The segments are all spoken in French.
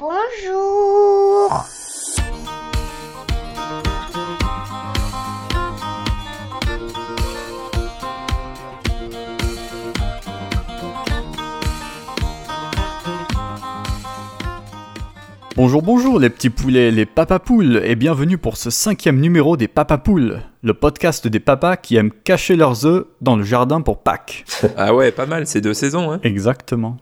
Bonjour Bonjour, bonjour les petits poulets, les papapoules, et bienvenue pour ce cinquième numéro des papapoules, le podcast des papas qui aiment cacher leurs œufs dans le jardin pour Pâques. Ah ouais, pas mal, c'est deux saisons. Hein. Exactement.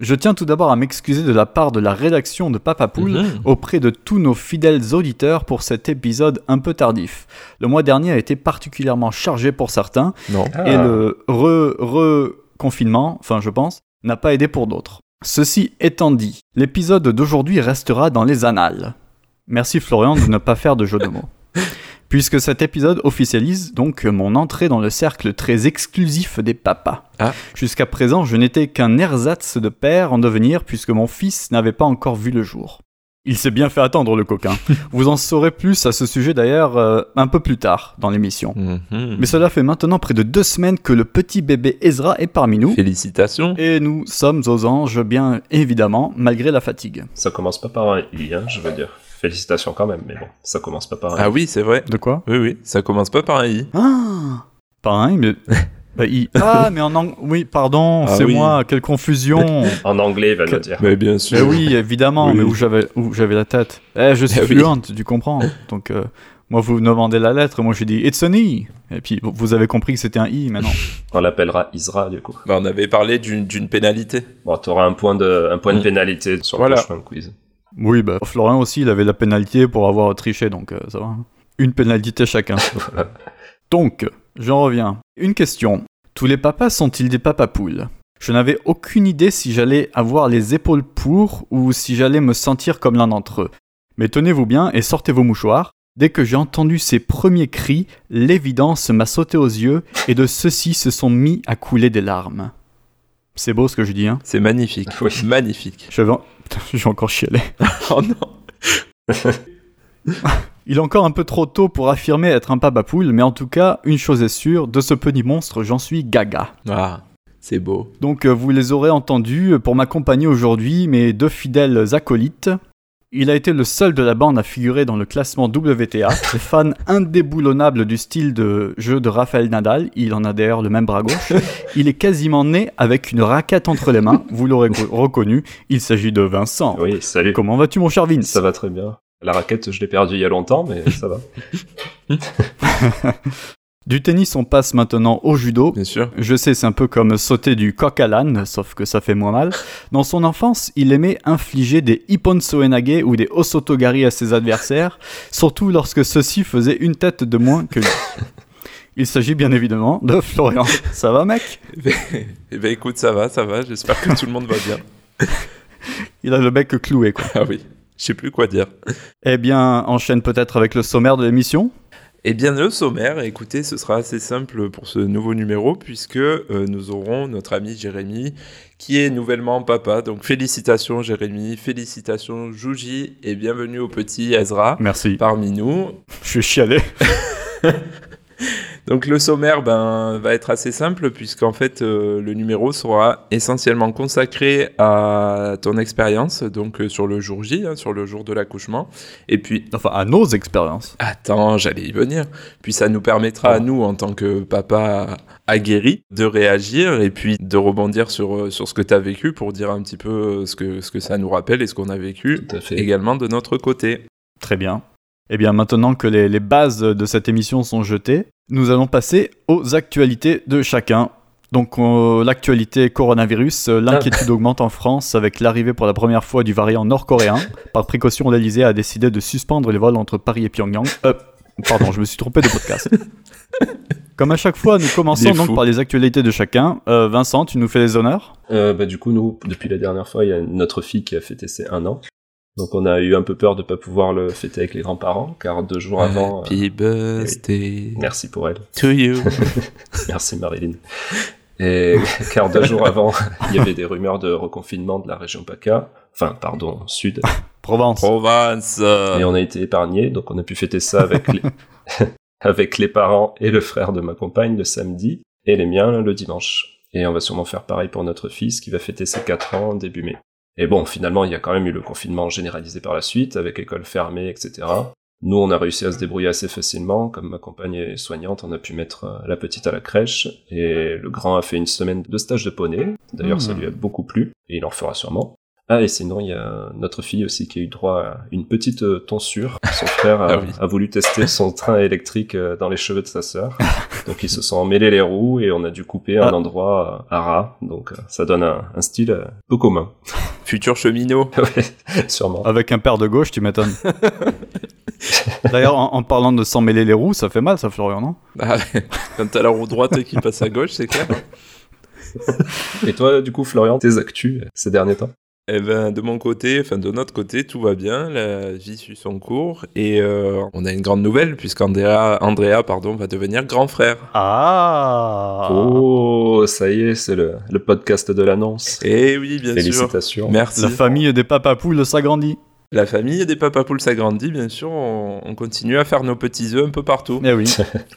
Je tiens tout d'abord à m'excuser de la part de la rédaction de Papapoule Mhm. auprès de tous nos fidèles auditeurs pour cet épisode un peu tardif. Le mois dernier a été particulièrement chargé pour certains, Non. et le re-confinement, enfin je pense, n'a pas aidé pour d'autres. Ceci étant dit, l'épisode d'aujourd'hui restera dans les annales. Merci Florian de ne pas faire de jeu de mots. Puisque cet épisode officialise donc mon entrée dans le cercle très exclusif des papas. Ah. Jusqu'à présent, je n'étais qu'un ersatz de père en devenir puisque mon fils n'avait pas encore vu le jour. Il s'est bien fait attendre le coquin. Vous en saurez plus à ce sujet d'ailleurs euh, un peu plus tard dans l'émission. Mhm. Mais cela fait maintenant près de deux semaines que le petit bébé Ezra est parmi nous. Félicitations. Et nous sommes aux anges, bien évidemment, malgré la fatigue. Ça commence pas par un i, hein, je veux dire. Félicitations quand même, mais bon, ça commence pas par un i. Ah oui, c'est vrai. De quoi? Oui, oui, ça commence pas par un i. Ah Pareil, mais... Bah, il- Ah, mais en anglais... Oui, pardon, Ah c'est oui. moi, quelle confusion En anglais, il va Que- le dire. Mais bien sûr. Mais oui, évidemment, Oui. mais où j'avais où j'avais la tête Eh, je suis oui. fluente, tu comprends. Donc, euh, moi, vous me demandez la lettre, moi, je dis « It's an I ». Et puis, vous- avez compris que c'était un I, maintenant. On l'appellera Isra, du coup. Bah, on avait parlé d'une d'une pénalité. Bon, t'auras un point de, un point de Mm. pénalité sur Voilà. le prochain quiz. Oui, bah, Florian aussi, il avait la pénalité pour avoir triché, donc euh, ça va. Une pénalité chacun. Donc, j'en reviens. Une question. Tous les papas sont-ils des papapoules Je n'avais aucune idée si j'allais avoir les épaules pour ou si j'allais me sentir comme l'un d'entre eux. Mais tenez-vous bien et sortez vos mouchoirs. Dès que j'ai entendu ces premiers cris, l'évidence m'a sauté aux yeux et de ceux-ci se sont mis à couler des larmes. C'est beau ce que je dis, hein C'est magnifique. Oui. Magnifique. Putain, j'ai encore chialé. Oh non. Il est encore un peu trop tôt pour affirmer être un papapoule, mais en tout cas, une chose est sûre, de ce petit monstre, j'en suis gaga. Ah, c'est beau. Donc euh, vous les aurez entendus, euh, pour m'accompagner aujourd'hui, mes deux fidèles acolytes. Il a été le seul de la bande à figurer dans le classement WTA. Les fans indéboulonnables du style de jeu de Rafael Nadal, il en a d'ailleurs le même bras gauche. Il est quasiment né avec une raquette entre les mains, vous l'aurez co- reconnu, il s'agit de Vincent. Oui, salut. Comment vas-tu mon cher Vince? Ça va très bien. La raquette, je l'ai perdue il y a longtemps, mais ça va. Du tennis, on passe maintenant au judo. Bien sûr. Je sais, c'est un peu comme sauter du coq à l'âne, sauf que ça fait moins mal. Dans son enfance, il aimait infliger des Ipponso Enage ou des Osotogari à ses adversaires, surtout lorsque ceux-ci faisaient une tête de moins que lui. Il s'agit bien évidemment de Florian. Ça va, mec? Eh ben écoute, ça va, ça va. J'espère que tout le monde va bien. Il a le bec cloué, quoi. Ah oui. Je sais plus quoi dire. Eh bien, enchaîne peut-être avec le sommaire de l'émission. Eh bien, le sommaire, écoutez, ce sera assez simple pour ce nouveau numéro, puisque euh, nous aurons notre ami Jérémy, qui est nouvellement papa. Donc, félicitations Jérémy, félicitations Jouji, et bienvenue au petit Ezra Merci. parmi nous. Je suis chialé. Donc, le sommaire ben, va être assez simple, puisqu'en fait, euh, le numéro sera essentiellement consacré à ton expérience, donc euh, sur le jour J, hein, sur le jour de l'accouchement. Et puis, Enfin, à nos expériences. Attends, j'allais y venir. Puis ça nous permettra à nous, en tant que papa aguerri, de réagir et puis de rebondir sur, euh, sur ce que tu as vécu pour dire un petit peu ce que, ce que ça nous rappelle et ce qu'on a vécu également de notre côté. Très bien. Eh bien, maintenant que les, les bases de cette émission sont jetées, nous allons passer aux actualités de chacun. Donc, euh, l'actualité coronavirus, euh, l'inquiétude augmente en France avec l'arrivée pour la première fois du variant nord-coréen. Par précaution, l'Elysée a décidé de suspendre les vols entre Paris et Pyongyang. Euh, pardon, je me suis trompé de podcast. Comme à chaque fois, nous commençons donc par les actualités de chacun. Euh, Vincent, tu nous fais les honneurs? Euh, bah, du coup, nous, depuis la dernière fois, il y a notre fille qui a fêté ses un an. Donc, on a eu un peu peur de pas pouvoir le fêter avec les grands-parents, car deux jours avant. euh, birthday merci pour elle. to you. Merci Marilyn. Et car deux jours avant, il y avait des rumeurs de reconfinement de la région PACA, enfin pardon, sud, Provence. Provence. et on a été épargnés, donc on a pu fêter ça avec les, avec les parents et le frère de ma compagne le samedi, et les miens le dimanche. Et on va sûrement faire pareil pour notre fils qui va fêter ses 4 ans début mai. Et bon, finalement, il y a quand même eu le confinement généralisé par la suite, avec école fermée, etc. Nous, on a réussi à se débrouiller assez facilement. Comme ma compagne est soignante, on a pu mettre euh, la petite à la crèche. Et le grand a fait une semaine de stage de poney. D'ailleurs, ça Mmh. lui a beaucoup plu. Et il en fera sûrement. Ah, et sinon, il y a notre fille aussi qui a eu droit à une petite euh, tonsure. Son frère a, Ah oui. a voulu tester son train électrique euh, dans les cheveux de sa sœur. Donc, ils se sont emmêlés les roues et on a dû couper un Ah. endroit euh, à ras. Donc, ça donne un, un style peu commun. Futur cheminot. Ouais, sûrement. Avec un père de gauche, tu m'étonnes. D'ailleurs, en, en parlant de s'en mêler les roues, ça fait mal, ça, Florian, non? Ah, Quand t'as la roue droite qui passe à gauche, c'est clair. Et toi, du coup, Florian, tes actus ces derniers temps? Eh ben, de mon côté, enfin de notre côté, tout va bien, la vie suit son cours et euh, on a une grande nouvelle puisqu'Andrea, Andrea, pardon, va devenir grand frère. Ah Oh, ça y est, c'est le, le podcast de l'annonce. Et oui, bien sûr. Félicitations. Merci. La famille des papapoules s'agrandit. La famille des papapoules s'agrandit, bien sûr. On, on continue à faire nos petits œufs un peu partout. Eh oui.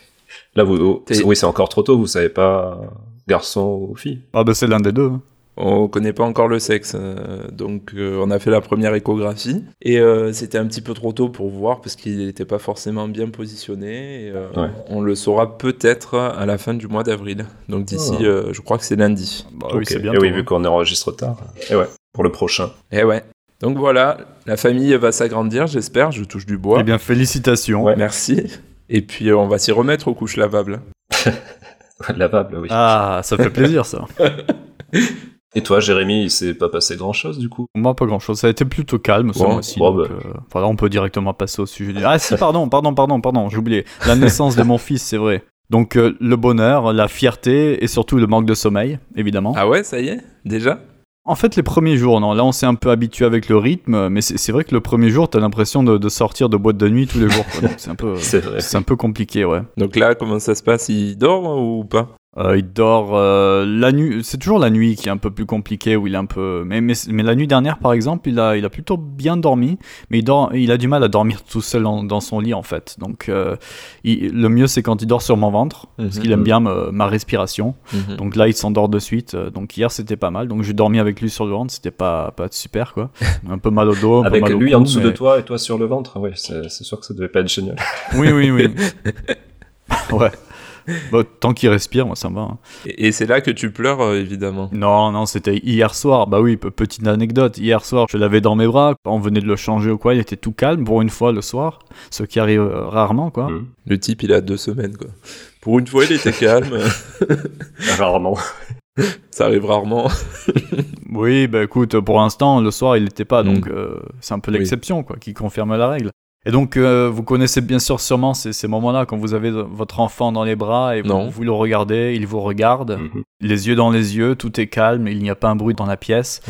Là, vous, oh, oui, c'est encore trop tôt, vous savez pas garçon ou fille. Ah bah c'est l'un des deux. Hein. On connaît pas encore le sexe, euh, donc euh, on a fait la première échographie et euh, c'était un petit peu trop tôt pour voir parce qu'il n'était pas forcément bien positionné. et, euh, Ouais. On le saura peut-être à la fin du mois d'avril. Donc d'ici, Oh. euh, je crois que c'est lundi. Bah Ok. oui, c'est Et bientôt. oui, hein. vu qu'on enregistre tard. Et ouais, pour le prochain. Et ouais. Donc voilà, la famille va s'agrandir, j'espère. Je touche du bois. Eh bien, félicitations. Ouais. Merci. Et puis on va s'y remettre aux couches lavables. Lavable, oui. Ah, ça fait plaisir, ça. Et toi, Jérémy, il s'est pas passé grand chose, du coup? Moi, pas grand-chose. Ça a été plutôt calme, ce Bon, mois-ci. bah. euh, voilà, on peut directement passer au sujet du... Ah si, pardon, pardon, pardon, pardon, j'ai oublié. La naissance de mon fils, c'est vrai. Donc, euh, le bonheur, la fierté et surtout le manque de sommeil, évidemment. Ah ouais, ça y est Déjà? En fait, les premiers jours, non, là on s'est un peu habitué avec le rythme, mais c'est vrai que le premier jour, t'as l'impression de, de sortir de boîte de nuit tous les jours. C'est un peu, c'est un peu compliqué, ouais. Donc là, comment ça se passe? Il dort ou pas? Euh, il dort euh, la nuit. C'est toujours la nuit qui est un peu plus compliquée où il est un peu. Mais, mais, mais la nuit dernière, par exemple, il a, il a plutôt bien dormi, mais il dort, il a du mal à dormir tout seul en- dans son lit en fait. Donc euh, il- le mieux c'est quand il dort sur mon ventre, parce Mhm. qu'il aime bien me- ma respiration. Mhm. Donc là, il s'endort de suite. Euh, Donc hier, c'était pas mal. Donc j'ai dormi avec lui sur le ventre, c'était pas, pas super quoi. Un peu mal au dos, un Avec peu mal au lui cou, en dessous de mais- toi et toi sur le ventre, oui, c'est sûr que ça devait pas être génial. Oui, oui, oui. ouais. Bon, tant qu'il respire, moi ça me va. hein. Et, et c'est là que tu pleures, euh, évidemment. Non, non, c'était hier soir. Bah oui, pe- petite anecdote. Hier soir, je l'avais dans mes bras. On venait de le changer ou quoi. Il était tout calme pour une fois le soir. Ce qui arrive euh, rarement, quoi. Mhm. Le type, il a deux semaines, quoi. Pour une fois, il était calme. Rarement. ça arrive rarement. Oui, bah écoute, pour l'instant, le soir, il n'était pas. Mm. Donc, euh, c'est un peu Oui. l'exception, quoi, qui confirme la règle. Et donc, euh, vous connaissez bien sûr sûrement ces, ces moments-là quand vous avez votre enfant dans les bras et vous, le regardez, il vous regarde, Mhm. les yeux dans les yeux, tout est calme, il n'y a pas un bruit dans la pièce.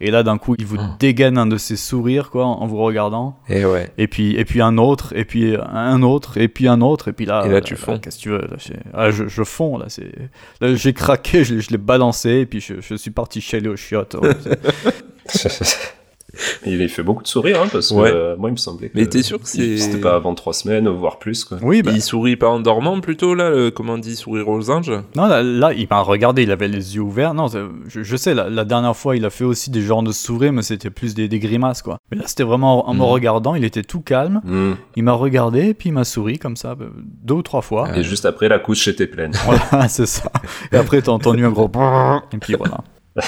Et là, d'un coup, il vous Ah. dégaine un de ses sourires, quoi, en vous regardant. Et ouais. Et puis, et puis un autre, et puis un autre, et puis un autre, et puis là. Et là, tu fonds. Qu'est-ce que tu veux là, ah, je, je fonds, là. là, j'ai craqué, je, l'ai- je l'ai balancé, et puis je, je suis parti chialer aux chiottes. ouais, c'est- il fait beaucoup de sourires, hein, parce que Ouais. euh, moi, il me semblait que. Mais t'es sûr que c'est- C'était pas avant trois semaines, voire plus, quoi. oui, bah, Il sourit pas en dormant, plutôt, là, le- comment on dit, sourire aux anges? Non, là, là, il m'a regardé, il avait les yeux ouverts. Non, je, je sais, la, la dernière fois, il a fait aussi des genres de sourires, mais c'était plus des, des grimaces, quoi. Mais là, c'était vraiment en me Mhm. regardant, il était tout calme. Mhm. Il m'a regardé, et puis il m'a souri comme ça, bah, deux ou trois fois. Et juste après, la couche était pleine. Voilà, c'est ça. Et après, t'as entendu un gros. Et puis voilà.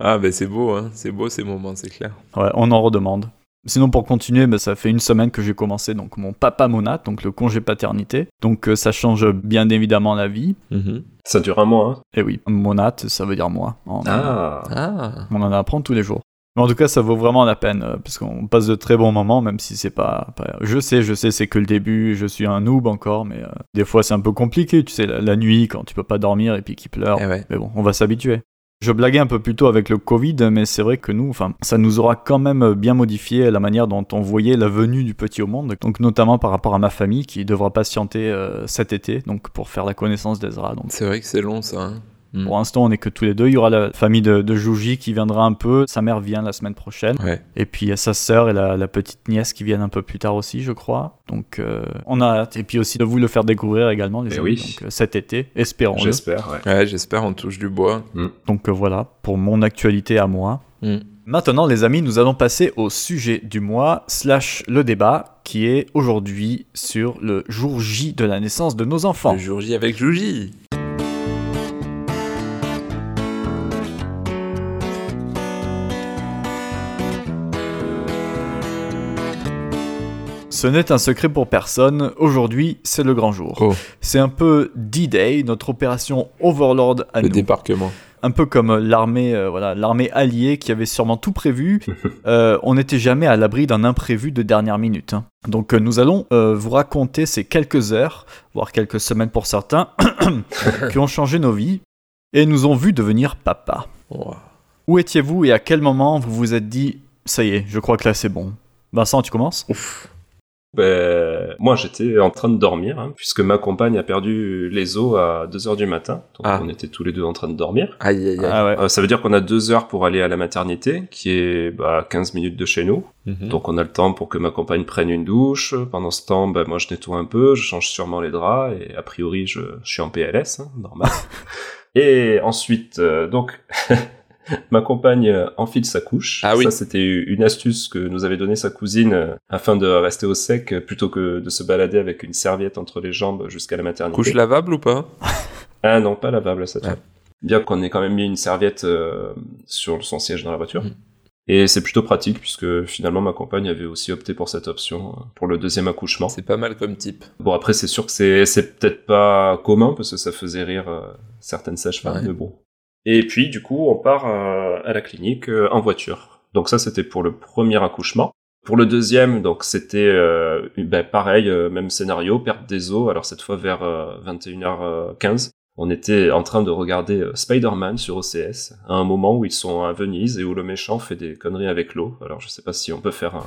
Ah, ben c'est beau, hein. C'est beau ces moments, c'est clair. Ouais, on en redemande. Sinon, pour continuer, bah, ça fait une semaine que j'ai commencé donc mon papa monat, donc le congé paternité. Donc euh, ça change bien évidemment la vie. Mhm. Ça dure un mois, hein. Et oui, monat, ça veut dire moi. On, Ah. Ah. on en apprend tous les jours. Mais en tout cas, ça vaut vraiment la peine, euh, parce qu'on passe de très bons moments, même si c'est pas, pas- Je sais, je sais, c'est que le début, je suis un noob encore, mais euh, des fois c'est un peu compliqué, tu sais, la, la nuit, quand tu peux pas dormir et puis qu'il pleure. Eh ouais. Mais bon, on va s'habituer. Je blaguais un peu plus tôt avec le Covid, mais c'est vrai que nous, enfin, ça nous aura quand même bien modifié la manière dont on voyait la venue du petit au monde. Donc notamment par rapport à ma famille qui devra patienter euh, cet été, donc pour faire la connaissance d'Ezra. C'est vrai que c'est long, ça. hein. Mm. pour l'instant, on est que tous les deux. Il y aura la famille de, de Jouji qui viendra un peu. Sa mère vient la semaine prochaine. Ouais. Et puis il y a sa sœur et la, la petite nièce qui viennent un peu plus tard aussi, je crois. Donc euh, on a hâte. Et puis aussi de vous le faire découvrir également, les Eh amis. oui. Donc euh, cet été, espérons-le. J'espère, ouais. Ouais, j'espère, on touche du bois. Donc euh, voilà, pour mon actualité à moi. Mm. Maintenant, les amis, nous allons passer au sujet du mois, slash le débat, qui est aujourd'hui sur le jour J de la naissance de nos enfants. Le jour J avec Jouji. Ce n'est un secret pour personne, aujourd'hui c'est le grand jour. Oh, C'est un peu D-Day, notre opération Overlord à le nous. débarquement. Un peu comme l'armée euh, voilà, l'armée alliée qui avait sûrement tout prévu. Euh, on n'était jamais à l'abri d'un imprévu de dernière minute. hein. Donc euh, nous allons euh, vous raconter ces quelques heures, voire quelques semaines pour certains, qui ont changé nos vies et nous ont vu devenir papa. Où étiez-vous et à quel moment vous vous êtes dit ça y est, je crois que là c'est bon Vincent, tu commences? Ouf. Ben, moi, j'étais en train de dormir, hein, puisque ma compagne a perdu les os à 2 heures du matin. Donc, Ah. on était tous les deux en train de dormir. Aïe, aïe, aïe. Ah ouais. Euh, ça veut dire qu'on a deux heures pour aller à la maternité, qui est bah, 15 minutes de chez nous. Mhm. Donc on a le temps pour que ma compagne prenne une douche. Pendant ce temps, bah, moi je nettoie un peu, je change sûrement les draps, et a priori je, je suis en PLS, hein, normal. et ensuite, euh, donc, ma compagne euh, enfile sa couche. Ah oui. Ça c'était une astuce que nous avait donnée sa cousine euh, afin de rester au sec, euh, plutôt que de se balader avec une serviette entre les jambes jusqu'à la maternité. Couche lavable ou pas Ah non, pas lavable cette fois. Bien qu'on ait quand même mis une serviette euh, sur son siège dans la voiture. Mhm. Et c'est plutôt pratique puisque finalement ma compagne avait aussi opté pour cette option pour le deuxième accouchement. C'est pas mal comme type. Bon après c'est sûr que c'est peut-être pas commun parce que ça faisait rire certaines sages-femmes, Ouais. mais bon. Et puis du coup on part euh, à la clinique euh, en voiture. Donc ça c'était pour le premier accouchement. Pour le deuxième, donc c'était euh, ben, pareil, même scénario, perte des os. Alors cette fois vers euh, 21h15, on était en train de regarder euh, Spider-Man sur OCS à un moment où ils sont à Venise et où le méchant fait des conneries avec l'eau. Alors je sais pas si on peut faire un,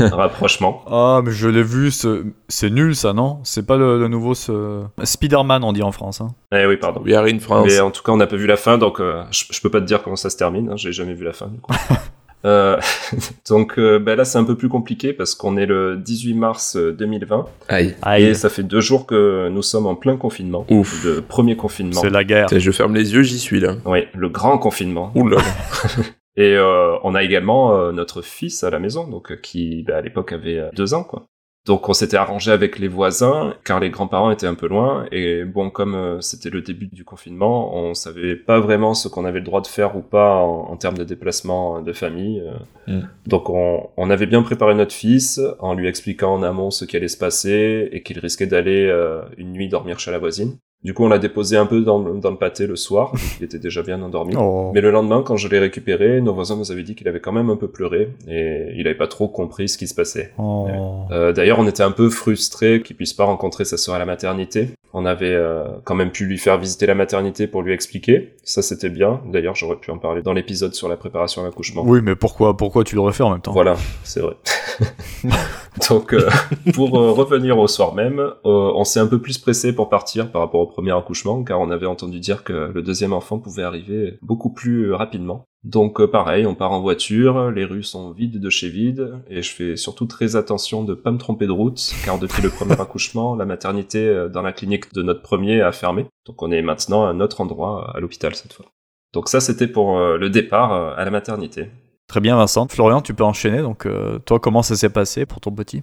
un rapprochement. Ah, mais je l'ai vu, ce- c'est nul ça, non? C'est pas le, le nouveau ce... Spider-Man, on dit en France. Hein. Eh oui, pardon. We are in France. Mais en tout cas, on n'a pas vu la fin, donc euh, je, je peux pas te dire comment ça se termine. Hein, J'ai jamais vu la fin. Du coup. Euh, donc euh, ben là, c'est un peu plus compliqué parce qu'on est le 18 mars euh, 2020 Aïe. Aïe, et ça fait deux jours que nous sommes en plein confinement, Ouf. le premier confinement. c'est la guerre. Je ferme les yeux, j'y suis là. Oui, le grand confinement. Ouh là. Et euh, on a également euh, notre fils à la maison, donc euh, qui ben, à l'époque avait euh, deux ans, quoi. Donc on s'était arrangé avec les voisins, car les grands-parents étaient un peu loin, et bon, comme euh, c'était le début du confinement, on savait pas vraiment ce qu'on avait le droit de faire ou pas en, en termes de déplacement de famille. euh. Mm. Donc on, on avait bien préparé notre fils en lui expliquant en amont ce qui allait se passer et qu'il risquait d'aller euh, une nuit dormir chez la voisine. Du coup, on l'a déposé un peu dans, le- dans le pâté le soir, donc il était déjà bien endormi. Oh. Mais le lendemain, quand je l'ai récupéré, nos voisins nous avaient dit qu'il avait quand même un peu pleuré et il avait pas trop compris ce qui se passait. Oh. Euh, D'ailleurs, on était un peu frustrés qu'il puisse pas rencontrer sa sœur à la maternité. On avait euh, quand même pu lui faire visiter la maternité pour lui expliquer. Ça, c'était bien. D'ailleurs, j'aurais pu en parler dans l'épisode sur la préparation à l'accouchement. Oui, mais pourquoi, pourquoi tu l'aurais fait en même temps? Voilà, c'est vrai. Donc, euh, pour euh, revenir au soir même, euh, on s'est un peu plus pressé pour partir par rapport au premier accouchement, car on avait entendu dire que le deuxième enfant pouvait arriver beaucoup plus rapidement. Donc, euh, pareil, on part en voiture, les rues sont vides de chez vides, et je fais surtout très attention de pas me tromper de route, car depuis le premier accouchement, la maternité euh, dans la clinique de notre premier a fermé. Donc, on est maintenant à un autre endroit, à l'hôpital cette fois. Donc ça, c'était pour euh, le départ à la maternité. Très bien, Vincent. Florian, tu peux enchaîner. Donc, euh, toi, comment ça s'est passé pour ton petit?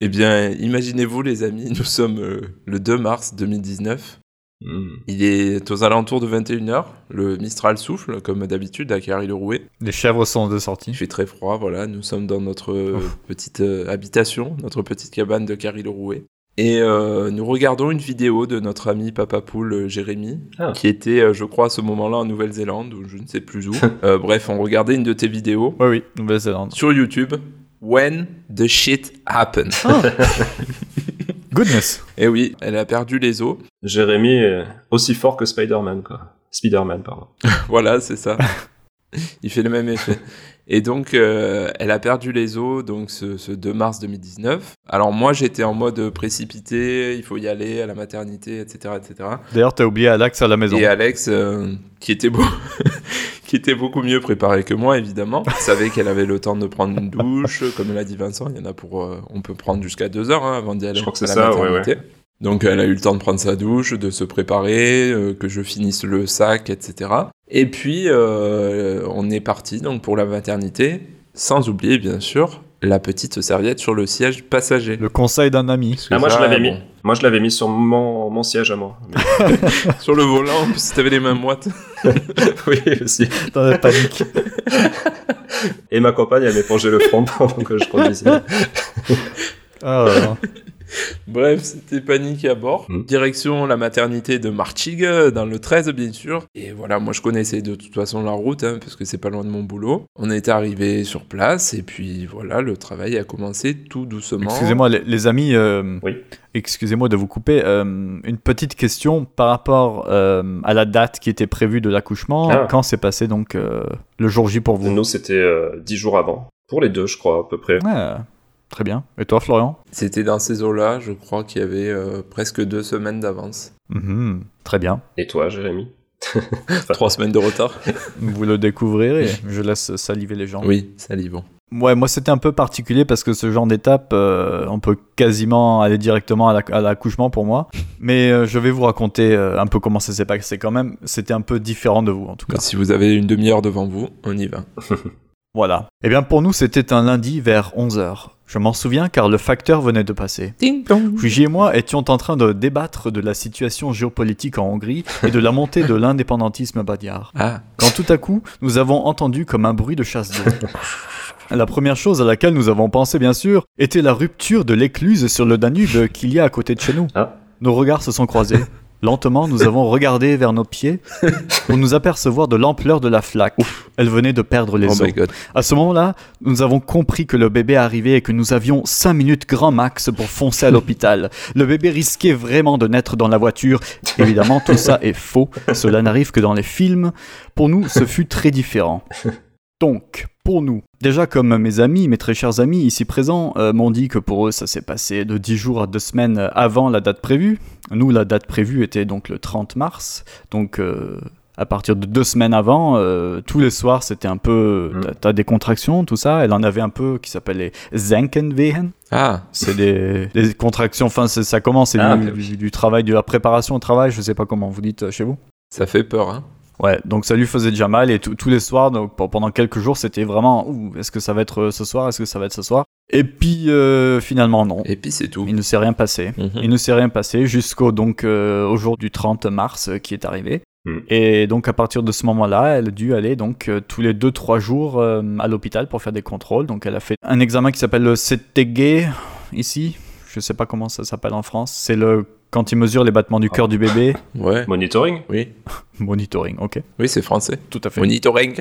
Eh bien, imaginez-vous les amis, nous sommes euh, le 2 mars 2019. Hmm. Il est aux alentours de 21h. Le Mistral souffle, comme d'habitude, à Carry-le-Rouet. Les chèvres sont de Il sortie. fait très froid, voilà. Nous sommes dans notre Ouf. petite euh, habitation, notre petite cabane de Carry-le-Rouet. Et euh, nous regardons une vidéo de notre ami Papa Poule euh, Jérémy, Ah. qui était, je crois, à ce moment-là en Nouvelle-Zélande, ou je ne sais plus où. Euh, bref, on regardait une de tes vidéos Oui, oui, Nouvelle-Zélande. sur YouTube. When the shit happened. Goodness. Et oui, elle a perdu les os. Jérémy est aussi fort que Spider-Man, quoi. Spider-Man, pardon. Voilà, c'est ça. Il fait le même effet. Et donc, euh, elle a perdu les os donc ce, ce 2 mars 2019. Alors moi, j'étais en mode précipité, il faut y aller à la maternité, etc., etc. D'ailleurs, t'as oublié Alex à la maison. Et Alex, euh, qui était beau, qui était beaucoup mieux préparé que moi, évidemment, savait qu'elle avait le temps de prendre une douche, comme l'a dit Vincent. Il y en a pour, euh, on peut prendre jusqu'à deux heures hein, avant d'y aller Je crois que c'est ça, ouais. Donc elle a eu le temps de prendre sa douche, de se préparer, euh, que je finisse le sac, etc. Et puis, euh, on est parti donc pour la maternité, sans oublier bien sûr la petite serviette sur le siège passager. Le conseil d'un ami. Ah, moi, je l'avais mis. Moi, je l'avais mis sur mon, mon siège à moi. Sur le volant, si t'avais les mains moites. oui, aussi. Dans la panique. Et ma compagne, elle m'épongeait le front pendant que je conduisais. Ah, là, là. Bref, c'était panique à bord. Mm. Direction la maternité de Marchig, dans le 13 bien sûr. Et voilà, moi je connaissais de toute façon la route, hein, parce que c'est pas loin de mon boulot. On est arrivé sur place, et puis voilà, le travail a commencé tout doucement. Excusez-moi, les, les amis, euh, Oui. excusez-moi de vous couper. euh, une petite question par rapport euh, à la date qui était prévue de l'accouchement. Ah. Quand s'est passé donc euh, le jour J pour vous? Nous, c'était euh, dix jours avant. Pour les deux, je crois, à peu près. Ouais, Très bien. Et toi, Florian C'était dans ces eaux-là, je crois qu'il y avait euh, presque deux semaines d'avance. Mhm, Très bien. Et toi, Jérémy Trois semaines de retard. Vous le découvrirez. Je laisse saliver les gens. Oui, salivant. Ouais, moi c'était un peu particulier parce que ce genre d'étape, euh, on peut quasiment aller directement à la- à l'accouchement pour moi. Mais euh, je vais vous raconter euh, un peu comment ça s'est passé quand même. C'était un peu différent de vous en tout cas. Si vous avez une demi-heure devant vous, on y va. Voilà. Eh bien pour nous c'était un lundi vers 11h. Je m'en souviens car le facteur venait de passer. Fuji et moi étions en train de débattre de la situation géopolitique en Hongrie et de la montée de l'indépendantisme badiar. Ah, Quand tout à coup, nous avons entendu comme un bruit de chasse d'eau. La première chose à laquelle nous avons pensé, bien sûr, était la rupture de l'écluse sur le Danube qu'il y a à côté de chez nous. Ah. Nos regards se sont croisés. Lentement, nous avons regardé vers nos pieds pour nous apercevoir de l'ampleur de la flaque. Elle venait de perdre les oh os. my god. À ce moment-là, nous avons compris que le bébé arrivait et que nous avions 5 minutes grand max pour foncer à l'hôpital. Le bébé risquait vraiment de naître dans la voiture. Évidemment, tout ça est faux. Cela n'arrive que dans les films. Pour nous, ce fut très différent. Donc, pour nous, déjà comme mes amis, mes très chers amis ici présents, euh, m'ont dit que pour eux ça s'est passé de 10 jours à 2 semaines avant la date prévue. Nous, la date prévue était donc le 30 mars. Donc, euh, à partir de deux semaines avant, euh, tous les soirs c'était un peu. Mm. t'as- T'as des contractions, tout ça. Elle en avait un peu qui s'appelle les Zenkenwehen. Ah, C'est des, des contractions, enfin ça commence, c'est Ah, du, du- travail, de la préparation au travail, je sais pas comment vous dites chez vous. ça fait peur, hein. Ouais, donc ça lui faisait déjà mal et tous les soirs, donc pendant quelques jours, c'était vraiment est-ce que ça va être euh, ce soir, est-ce que ça va être ce soir? Et puis euh, finalement non, Et puis c'est tout. il ne s'est rien passé. Mhm. Il ne s'est rien passé jusqu'au donc euh, au jour du 30 mars euh, qui est arrivé. Hmm. Et donc à partir de ce moment-là, elle a dû aller donc euh, tous les 2-3 jours euh, à l'hôpital pour faire des contrôles. Donc elle a fait un examen qui s'appelle le CTG ici. Je sais pas comment ça s'appelle en France. C'est le quand il mesure les battements du cœur du bébé. Ouais. Monitoring Oui. Monitoring, ok, Oui, c'est français. tout à fait. Monitoring.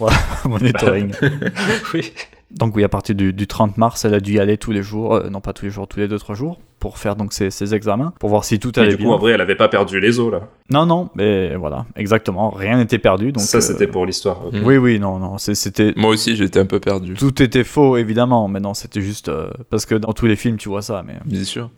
Monitoring. Oui. Donc oui, à partir du, du 30 mars, elle a dû y aller tous les jours, euh, non pas tous les jours, tous les 2-3 jours, pour faire donc ses, ses examens, pour voir si tout allait du coup, bien. en vrai, elle avait pas perdu les os, là. Non, non, mais voilà, exactement, rien n'était perdu. Donc, ça, euh, c'était pour l'histoire. Oui, oui, non, non, c'est- c'était... Moi aussi, j'étais un peu perdu. Tout était faux, évidemment, mais non, c'était juste... euh, parce que dans tous les films, tu vois ça, mais... Bien sûr.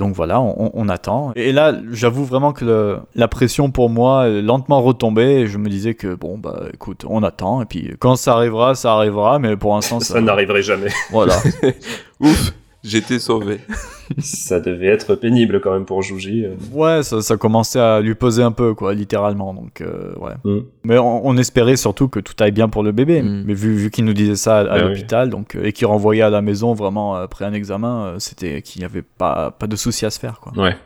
Donc voilà, on, on- attend. Et là, j'avoue vraiment que le- la pression pour moi est lentement retombée, et je me disais que, bon, bah écoute, on attend, et puis quand ça arrivera, ça arrivera, mais pour l'instant, ça... Ça n'arriverait jamais. Voilà. Ouf, j'étais sauvé. ça devait être pénible quand même pour Jouji. euh. Ouais, ça, ça commençait à lui peser un peu, quoi, littéralement. Donc, euh, ouais. Mm. Mais on, on espérait surtout que tout aille bien pour le bébé. Mm. Mais vu, vu qu'il nous disait ça à, à Ah oui. l'hôpital, donc euh, et qu'il renvoyait à la maison vraiment après un examen, c'était qu'il n'y avait pas, pas de souci à se faire, quoi. Ouais.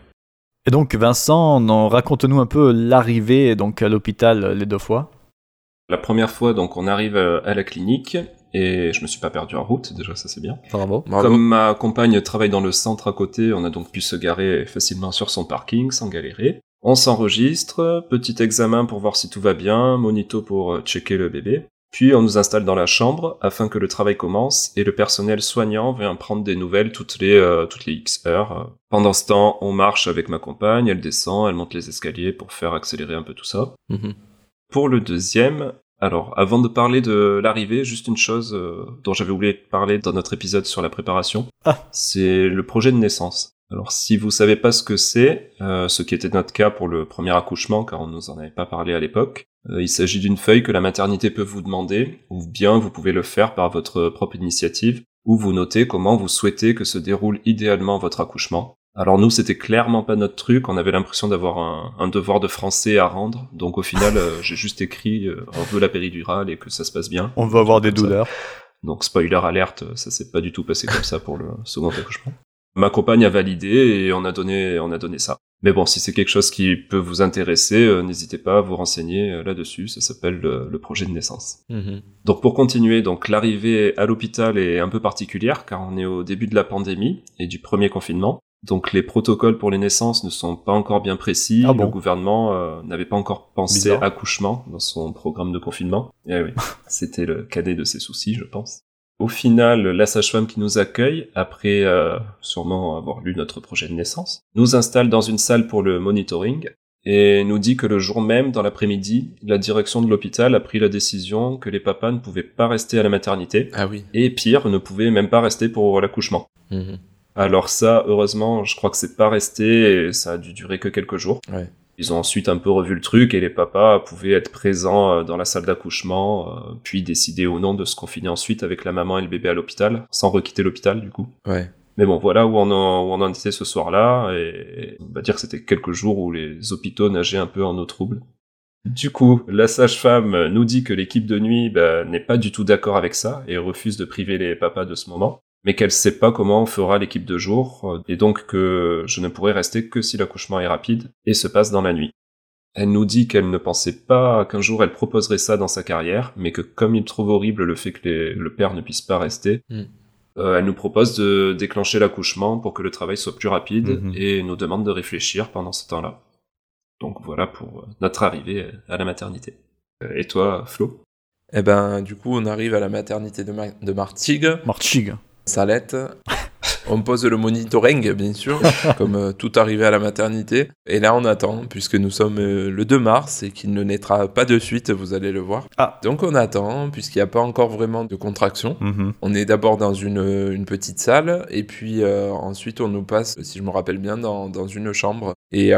Et donc, Vincent, non, raconte-nous un peu l'arrivée donc à l'hôpital les deux fois. La première fois, donc, on arrive à la clinique et je me suis pas perdu en route, déjà, ça c'est bien. Bravo. Bravo. Comme ma compagne travaille dans le centre à côté, on a donc pu se garer facilement sur son parking sans galérer. On s'enregistre, petit examen pour voir si tout va bien, monito pour euh, checker le bébé. Puis on nous installe dans la chambre afin que le travail commence et le personnel soignant vient prendre des nouvelles toutes les, euh, toutes les X heures. Pendant ce temps, on marche avec ma compagne, elle descend, elle monte les escaliers pour faire accélérer un peu tout ça. Mhm. Pour le deuxième, alors avant de parler de l'arrivée, juste une chose euh, dont j'avais oublié de parler dans notre épisode sur la préparation, Ah. c'est le projet de naissance. Alors si vous savez pas ce que c'est, euh, ce qui était notre cas pour le premier accouchement, car on nous en avait pas parlé à l'époque, euh, il s'agit d'une feuille que la maternité peut vous demander, ou bien vous pouvez le faire par votre propre initiative, où vous notez comment vous souhaitez que se déroule idéalement votre accouchement. Alors nous, c'était clairement pas notre truc. On avait l'impression d'avoir un, un, devoir de français à rendre. Donc au final, euh, j'ai juste écrit euh, on veut la péridurale et que ça se passe bien. On veut avoir des douleurs. Donc spoiler alerte, ça s'est pas du tout passé comme ça pour le second accouchement. Ma compagne a validé et on a donné, on a donné ça. Mais bon, si c'est quelque chose qui peut vous intéresser, euh, n'hésitez pas à vous renseigner euh, là-dessus. Ça s'appelle le, projet de naissance. Mhm. Donc pour continuer, donc l'arrivée à l'hôpital est un peu particulière car on est au début de la pandémie et du premier confinement. Donc les protocoles pour les naissances ne sont pas encore bien précis. Ah le gouvernement euh, n'avait pas encore pensé accouchement dans son programme de confinement. Eh oui, c'était le cadet de ses soucis, je pense. Au final, la sage-femme qui nous accueille, après euh, sûrement avoir lu notre projet de naissance, nous installe dans une salle pour le monitoring et nous dit que le jour même, dans l'après-midi, la direction de l'hôpital a pris la décision que les papas ne pouvaient pas rester à la maternité. Ah oui. Et pire, ne pouvaient même pas rester pour l'accouchement. Mhm. Alors ça, heureusement, je crois que c'est pas resté et ça a dû durer que quelques jours. Ouais. Ils ont ensuite un peu revu le truc et les papas pouvaient être présents euh, dans la salle d'accouchement, euh, puis décider ou non de se confiner ensuite avec la maman et le bébé à l'hôpital, sans requitter l'hôpital du coup. Ouais. Mais bon, voilà où on en, où on en était ce soir-là, et on va dire que c'était quelques jours où les hôpitaux nageaient un peu en eau trouble. Du coup, la sage-femme nous dit que l'équipe de nuit bah, n'est pas du tout d'accord avec ça et refuse de priver les papas de ce moment mais qu'elle sait pas comment fera l'équipe de jour, euh, et donc que je ne pourrai rester que si l'accouchement est rapide et se passe dans la nuit. Elle nous dit qu'elle ne pensait pas qu'un jour elle proposerait ça dans sa carrière, mais que comme il trouve horrible le fait que le père ne puisse pas rester, mm. euh, elle nous propose de déclencher l'accouchement pour que le travail soit plus rapide mm-hmm. et nous demande de réfléchir pendant ce temps-là. Donc voilà pour notre arrivée à la maternité. Euh, et toi, Flo? Eh ben, du coup, on arrive à la maternité de, de Martigues. Martigues. Salette. On pose le monitoring, bien sûr, comme euh, tout arrivé à la maternité. Et là, on attend, puisque nous sommes euh, le 2 mars et qu'il ne naîtra pas de suite, vous allez le voir. Ah. Donc, on attend, puisqu'il n'y a pas encore vraiment de contraction. Mhm. On est d'abord dans une, une, petite salle, et puis euh, ensuite, on nous passe, si je me rappelle bien, dans, dans une chambre. Et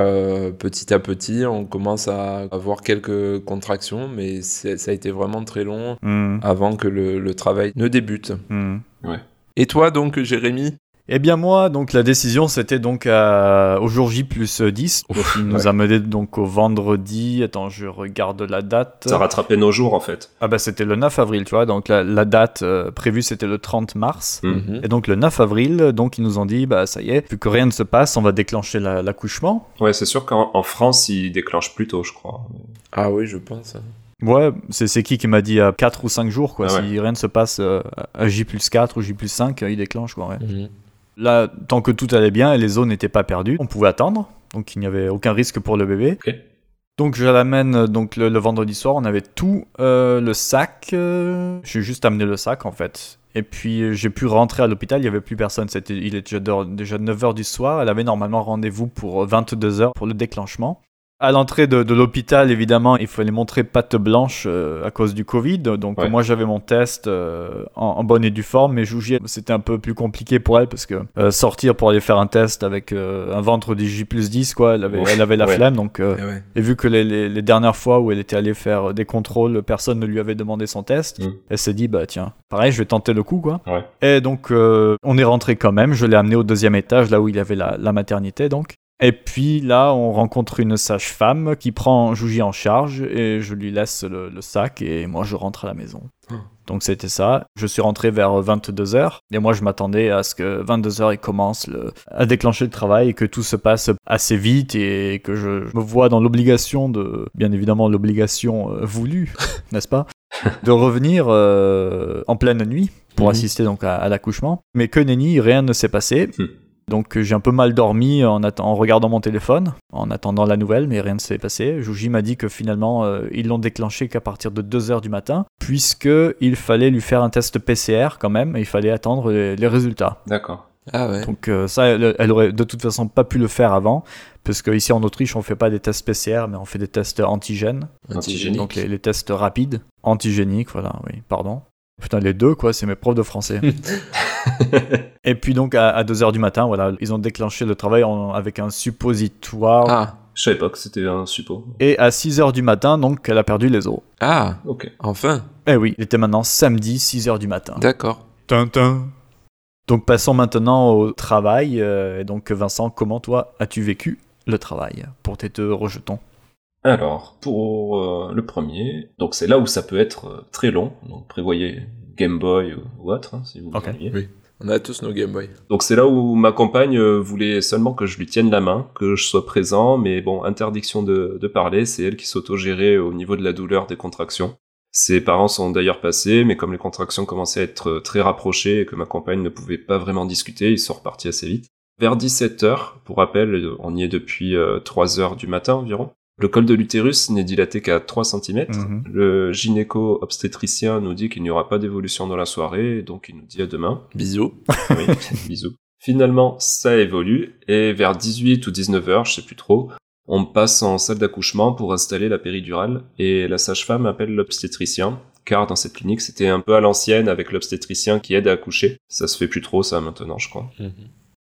petit à petit, on commence à avoir quelques contractions, mais ça a été vraiment très long mhm. avant que le, le, travail ne débute. Mhm. Ouais. Et toi donc, Jérémy? Eh bien moi, donc la décision c'était donc à, au jour J plus 10. il nous a mené donc au vendredi. Attends, je regarde la date. Ça rattrapait nos jours en fait. Ah bah c'était le 9 avril, tu vois. Donc la, date euh, prévue c'était le 30 mars. Mhm. Et donc le 9 avril, donc ils nous ont dit bah ça y est, vu que rien ne se passe, on va déclencher l'accouchement. ouais, c'est sûr qu'en France ils déclenchent plus tôt, je crois. Ah oui, je pense. Ouais, c'est qui qui m'a dit à 4 ou 5 jours, quoi. Ah si rien ne se passe euh, à J plus 4 ou J plus 5, il déclenche, quoi. Ouais. Mhm. Là, tant que tout allait bien et les os n'étaient pas perdus, on pouvait attendre. Donc il n'y avait aucun risque pour le bébé. Donc je l'amène donc le, vendredi soir, on avait tout euh, le sac. Euh, j'ai juste amené le sac en fait. Et puis j'ai pu rentrer à l'hôpital, il n'y avait plus personne. C'était, il était déjà, déjà 9h du soir. Elle avait normalement rendez-vous pour 22h pour le déclenchement. À l'entrée de, l'hôpital, évidemment, il fallait montrer patte blanche euh, à cause du Covid. Donc moi, j'avais mon test euh, en, bonne et due forme, mais Jougier, c'était un peu plus compliqué pour elle parce que euh, sortir pour aller faire un test avec un ventre du J plus 10, quoi, elle avait, elle avait la flemme. Donc, eh Et vu que les, dernières fois où elle était allée faire des contrôles, personne ne lui avait demandé son test, mm. elle s'est dit, bah tiens, pareil, je vais tenter le coup, quoi. Et donc, on est rentré quand même. Je l'ai amené au deuxième étage, là où il y avait la, la maternité, donc. Et puis là, on rencontre une sage-femme qui prend Jouji en charge et je lui laisse le, sac et moi je rentre à la maison. Ah. Donc c'était ça. Je suis rentré vers 22h et moi je m'attendais à ce que 22h il commence à déclencher le travail et que tout se passe assez vite et que je, me vois dans l'obligation de, bien évidemment l'obligation euh, voulue, n'est-ce pas, de revenir euh, en pleine nuit pour mhm. assister donc à, l'accouchement. Mais que nenni, rien ne s'est passé. Hmm. Donc j'ai un peu mal dormi en, en, regardant mon téléphone, en attendant la nouvelle, mais rien ne s'est passé. Jouji m'a dit que finalement euh, ils l'ont déclenché qu'à partir de 2h du matin, puisqu'il fallait lui faire un test PCR quand même, et il fallait attendre les, résultats. D'accord. Ah ouais. Donc euh, ça, elle, aurait de toute façon pas pu le faire avant, parce qu'ici en Autriche on fait pas des tests PCR, mais on fait des tests antigènes. Antigéniques. Donc les, les tests rapides, antigéniques, voilà, oui, pardon. Putain, les deux, quoi, c'est mes profs de français. et puis donc, à, 2h du matin, voilà, ils ont déclenché le travail avec un suppositoire. Ah. Je savais pas que c'était un suppo. Et à 6h du matin, donc, elle a perdu les os. Ah, ok. Enfin. Eh oui, il était maintenant samedi, 6h du matin. D'accord. Tintin. Donc passons maintenant au travail. Euh, et donc Vincent, comment toi as-tu vécu le travail pour tes deux rejetons? Alors, pour euh, le premier, donc c'est là où ça peut être euh, très long, donc prévoyez Game Boy ou, autre, hein, si vous Ok. voulez. Oui. On a tous nos Game Boy. Donc c'est là où ma compagne euh, voulait seulement que je lui tienne la main, que je sois présent, mais bon, interdiction de, de parler, c'est elle qui s'auto-gérait au niveau de la douleur des contractions. Ses parents sont d'ailleurs passés, mais comme les contractions commençaient à être très rapprochées et que ma compagne ne pouvait pas vraiment discuter, ils sont repartis assez vite. Vers 17h, pour rappel, on y est depuis 3h du matin environ. Le col de l'utérus n'est dilaté qu'à 3 cm. Mhm. Le gynéco-obstétricien nous dit qu'il n'y aura pas d'évolution dans la soirée, donc il nous dit à demain. Bisous. Oui, bisous. Finalement, ça évolue, et vers 18 ou 19 heures, je sais plus trop, on passe en salle d'accouchement pour installer la péridurale, et la sage-femme appelle l'obstétricien, car dans cette clinique, c'était un peu à l'ancienne avec l'obstétricien qui aide à accoucher. Ça se fait plus trop, ça, maintenant, je crois.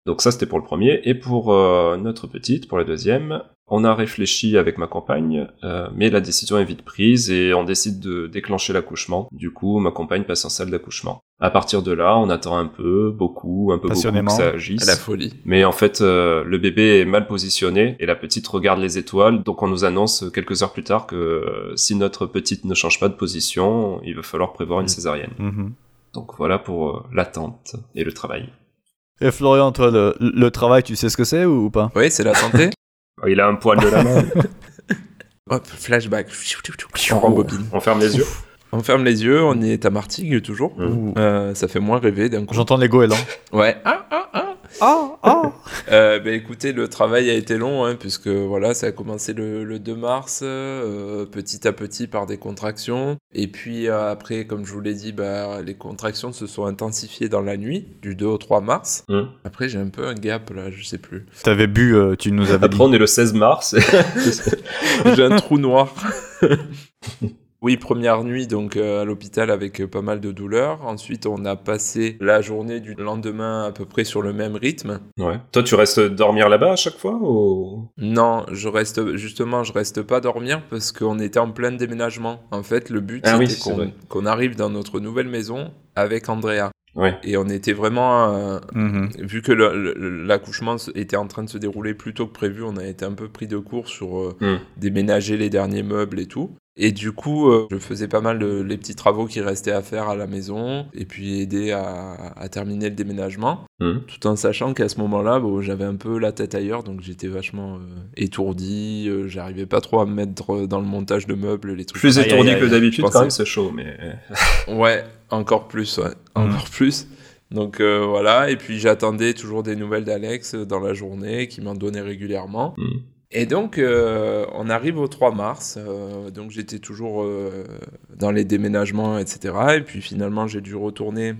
Donc ça, c'était pour le premier. Et pour euh, notre petite, pour la deuxième, on a réfléchi avec ma compagne, euh, mais la décision est vite prise et on décide de déclencher l'accouchement. Du coup, ma compagne passe en salle d'accouchement. À partir de là, on attend un peu, beaucoup, un peu beaucoup que ça À agisse. la folie. Mais en fait, euh, le bébé est mal positionné et la petite regarde les étoiles. Donc on nous annonce quelques heures plus tard que euh, si notre petite ne change pas de position, il va falloir prévoir une Mm. césarienne. Mhm. Donc voilà pour euh, l'attente et le travail. Et Florian, toi, le, le travail, tu sais ce que c'est ou, ou pas? Oui, c'est la santé. Oh, il a un poil de la main. Hop, flashback. On rembobine. on ferme les yeux. On ferme les yeux, on est à Martigues toujours. Mm. Ouh. Euh, ça fait moins rêver d'un coup. J'entends les goélands. Ouais. Ah, ah, ah. Ah, ah Euh, ben, écoutez, le travail a été long, hein, puisque voilà, ça a commencé le, le 2 mars, euh, petit à petit par des contractions. Et puis euh, après, comme je vous l'ai dit, bah, les contractions se sont intensifiées dans la nuit, du 2 au 3 mars. Mm. Après, j'ai un peu un gap là, je sais plus. T'avais bu, euh, tu nous avais dit. Après, on est le 16 mars. J'ai un trou noir. Oui, première nuit donc euh, à l'hôpital avec euh, pas mal de douleurs. Ensuite, on a passé la journée du lendemain à peu près sur le même rythme. ouais. Toi, tu restes dormir là-bas à chaque fois ou... Non, je reste justement, je reste pas dormir parce qu'on était en plein déménagement. En fait, le but Ah c'était c'est qu'on arrive dans notre nouvelle maison avec Andrea. Ouais. Et on était vraiment, euh, Mhm. vu que le- le- l'accouchement était en train de se dérouler plus tôt que prévu, on a été un peu pris de court sur euh, Mm. déménager les derniers meubles et tout. Et du coup, euh, je faisais pas mal de, les petits travaux qui restaient à faire à la maison et puis aider à, à terminer le déménagement Mm. tout en sachant qu'à ce moment-là, bon, j'avais un peu la tête ailleurs, donc j'étais vachement euh, étourdi, euh, j'arrivais pas trop à me mettre euh, dans le montage de meubles, les trucs. Plus Aïe, étourdi aïe, aïe. que d'habitude, quand même, c'est chaud, mais... Ouais, encore plus, ouais, encore plus. Donc euh, voilà, et puis j'attendais toujours des nouvelles d'Alex euh, dans la journée, qui m'en donnait régulièrement. Mm. Et donc, euh, on arrive au 3 mars, euh, donc j'étais toujours euh, dans les déménagements, etc. Et puis finalement, j'ai dû retourner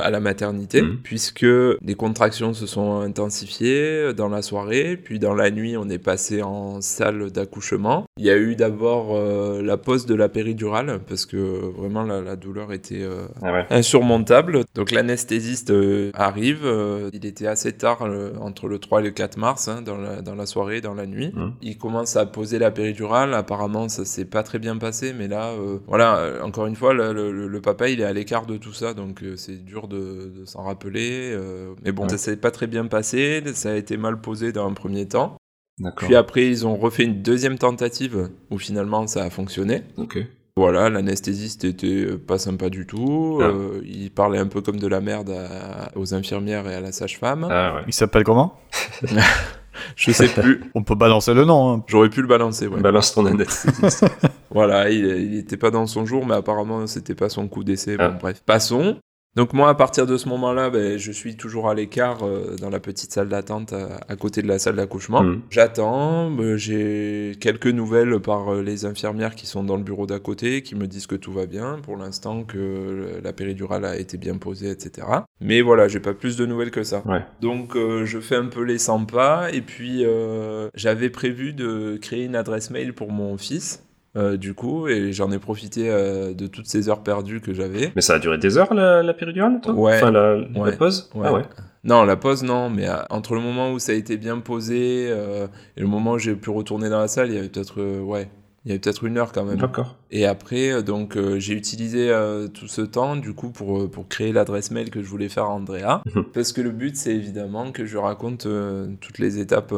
à la maternité, Mhm. puisque les contractions se sont intensifiées dans la soirée, puis dans la nuit, on est passé en salle d'accouchement. Il y a eu d'abord la pose de la péridurale, parce que vraiment la, la douleur était Ah ouais. insurmontable. Donc l'anesthésiste arrive, il était assez tard, entre le 3 et le 4 mars, hein, dans, la, dans la soirée, dans la nuit. Mhm. Il commence à poser la péridurale, apparemment ça s'est pas très bien passé, mais là, euh, voilà, euh, encore une fois, le, le- le papa il est à l'écart de tout ça, donc euh, c'est dur de, de s'en rappeler. euh, mais bon, Ouais. ça s'est pas très bien passé, ça a été mal posé dans un premier temps. D'accord. Puis après, ils ont refait une deuxième tentative où finalement ça a fonctionné. Ok. Voilà, l'anesthésiste était pas sympa du tout. Ah. euh, il parlait un peu comme de la merde à- aux infirmières et à la sage-femme. Ah ouais. Il s'appelle comment? Je sais plus. On peut balancer le nom. hein. J'aurais pu le balancer, ouais. Balance ton anesthésiste. Voilà, il, il était pas dans son jour, mais apparemment c'était pas son coup d'essai. Ah. Bon, bref. Passons. Donc moi, à partir de ce moment-là, ben, je suis toujours à l'écart euh, dans la petite salle d'attente à, à côté de la salle d'accouchement. Mhm. J'attends, ben, j'ai quelques nouvelles par euh, les infirmières qui sont dans le bureau d'à côté, qui me disent que tout va bien pour l'instant, que euh, la péridurale a été bien posée, etc. Mais voilà, j'ai pas plus de nouvelles que ça. Ouais. Donc euh, je fais un peu les 100 pas, et puis euh, j'avais prévu de créer une adresse mail pour mon fils. Euh, du coup, et j'en ai profité euh, de toutes ces heures perdues que j'avais. Mais ça a duré des heures, la, la péridurale, toi? Ouais. Enfin, la, la Ouais. pause? Ouais. Ah ouais. Non, la pause, non, mais euh, entre le moment où ça a été bien posé euh, et le moment où j'ai pu retourner dans la salle, il y avait peut-être ouais, Il y avait peut-être une heure quand même. D'accord. Et après, donc, euh, j'ai utilisé euh, tout ce temps, du coup, pour, pour créer l'adresse mail que je voulais faire à Andrea. Parce que le but, c'est évidemment que je raconte euh, toutes les étapes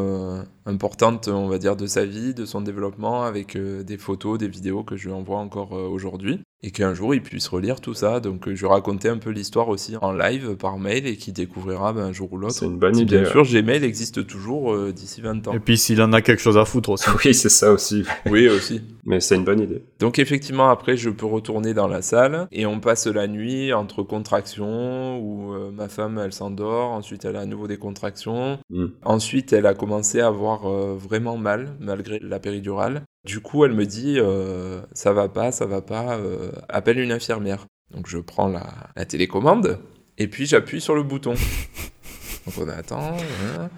importantes, on va dire, de sa vie, de son développement, avec euh, des photos, des vidéos que je lui envoie encore euh, aujourd'hui. Et qu'un jour, il puisse relire tout ça. Donc, euh, je racontais un peu l'histoire aussi en live, par mail, et qu'il découvrira ben, un jour ou l'autre. C'est une bonne idée. Bien sûr, Gmail existe toujours euh, d'ici 20 ans. Et puis s'il en a quelque chose à foutre aussi. Oui, c'est ça aussi. Oui, aussi. Mais c'est une bonne idée. Donc effectivement, après, je peux retourner dans la salle et on passe la nuit entre contractions où euh, ma femme, elle s'endort, ensuite elle a à nouveau des contractions. Mm. Ensuite, elle a commencé à avoir euh, vraiment mal malgré la péridurale. Du coup, elle me dit euh, ça va pas, ça va pas, euh, appelle une infirmière. Donc je prends la, la télécommande et puis j'appuie sur le bouton. Donc on attend. hein.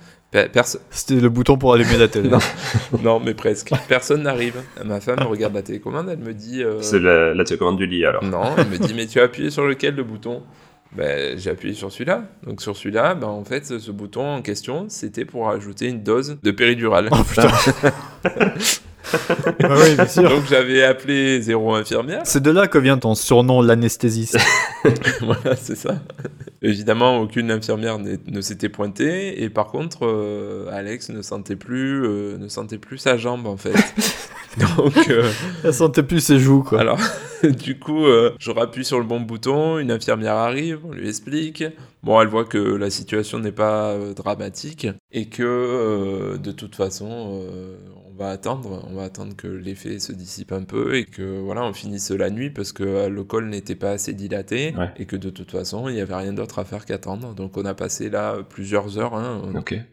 C'était le bouton pour allumer la télé. Non. non, mais presque. Personne n'arrive. Ma femme regarde la télécommande, elle me dit. euh, C'est la, la télécommande du lit alors. non, elle me dit, mais tu as appuyé sur lequel le bouton? Ben, J'ai appuyé sur celui-là. Donc sur celui-là, ben, en fait, ce bouton en question, c'était pour ajouter une dose de péridurale. Oh putain. Bah oui, bien sûr. Donc j'avais appelé zéro infirmière. C'est de là que vient ton surnom l'anesthésiste. voilà, c'est ça. Évidemment, aucune infirmière ne s'était pointée. Et par contre, euh, Alex ne sentait, plus, euh, ne sentait plus sa jambe, en fait. Donc... euh, Elle sentait plus ses joues quoi. Alors, du coup, euh, je rappuie sur le bon bouton, une infirmière arrive, on lui explique. Bon, elle voit que la situation n'est pas euh, dramatique et que de toute façon, on va attendre, on va attendre que l'effet se dissipe un peu et que voilà, on finisse la nuit parce que euh, le col n'était pas assez dilaté Ouais. et que de toute façon, il n'y avait rien d'autre à faire qu'attendre. Donc, on a passé là plusieurs heures. Hein.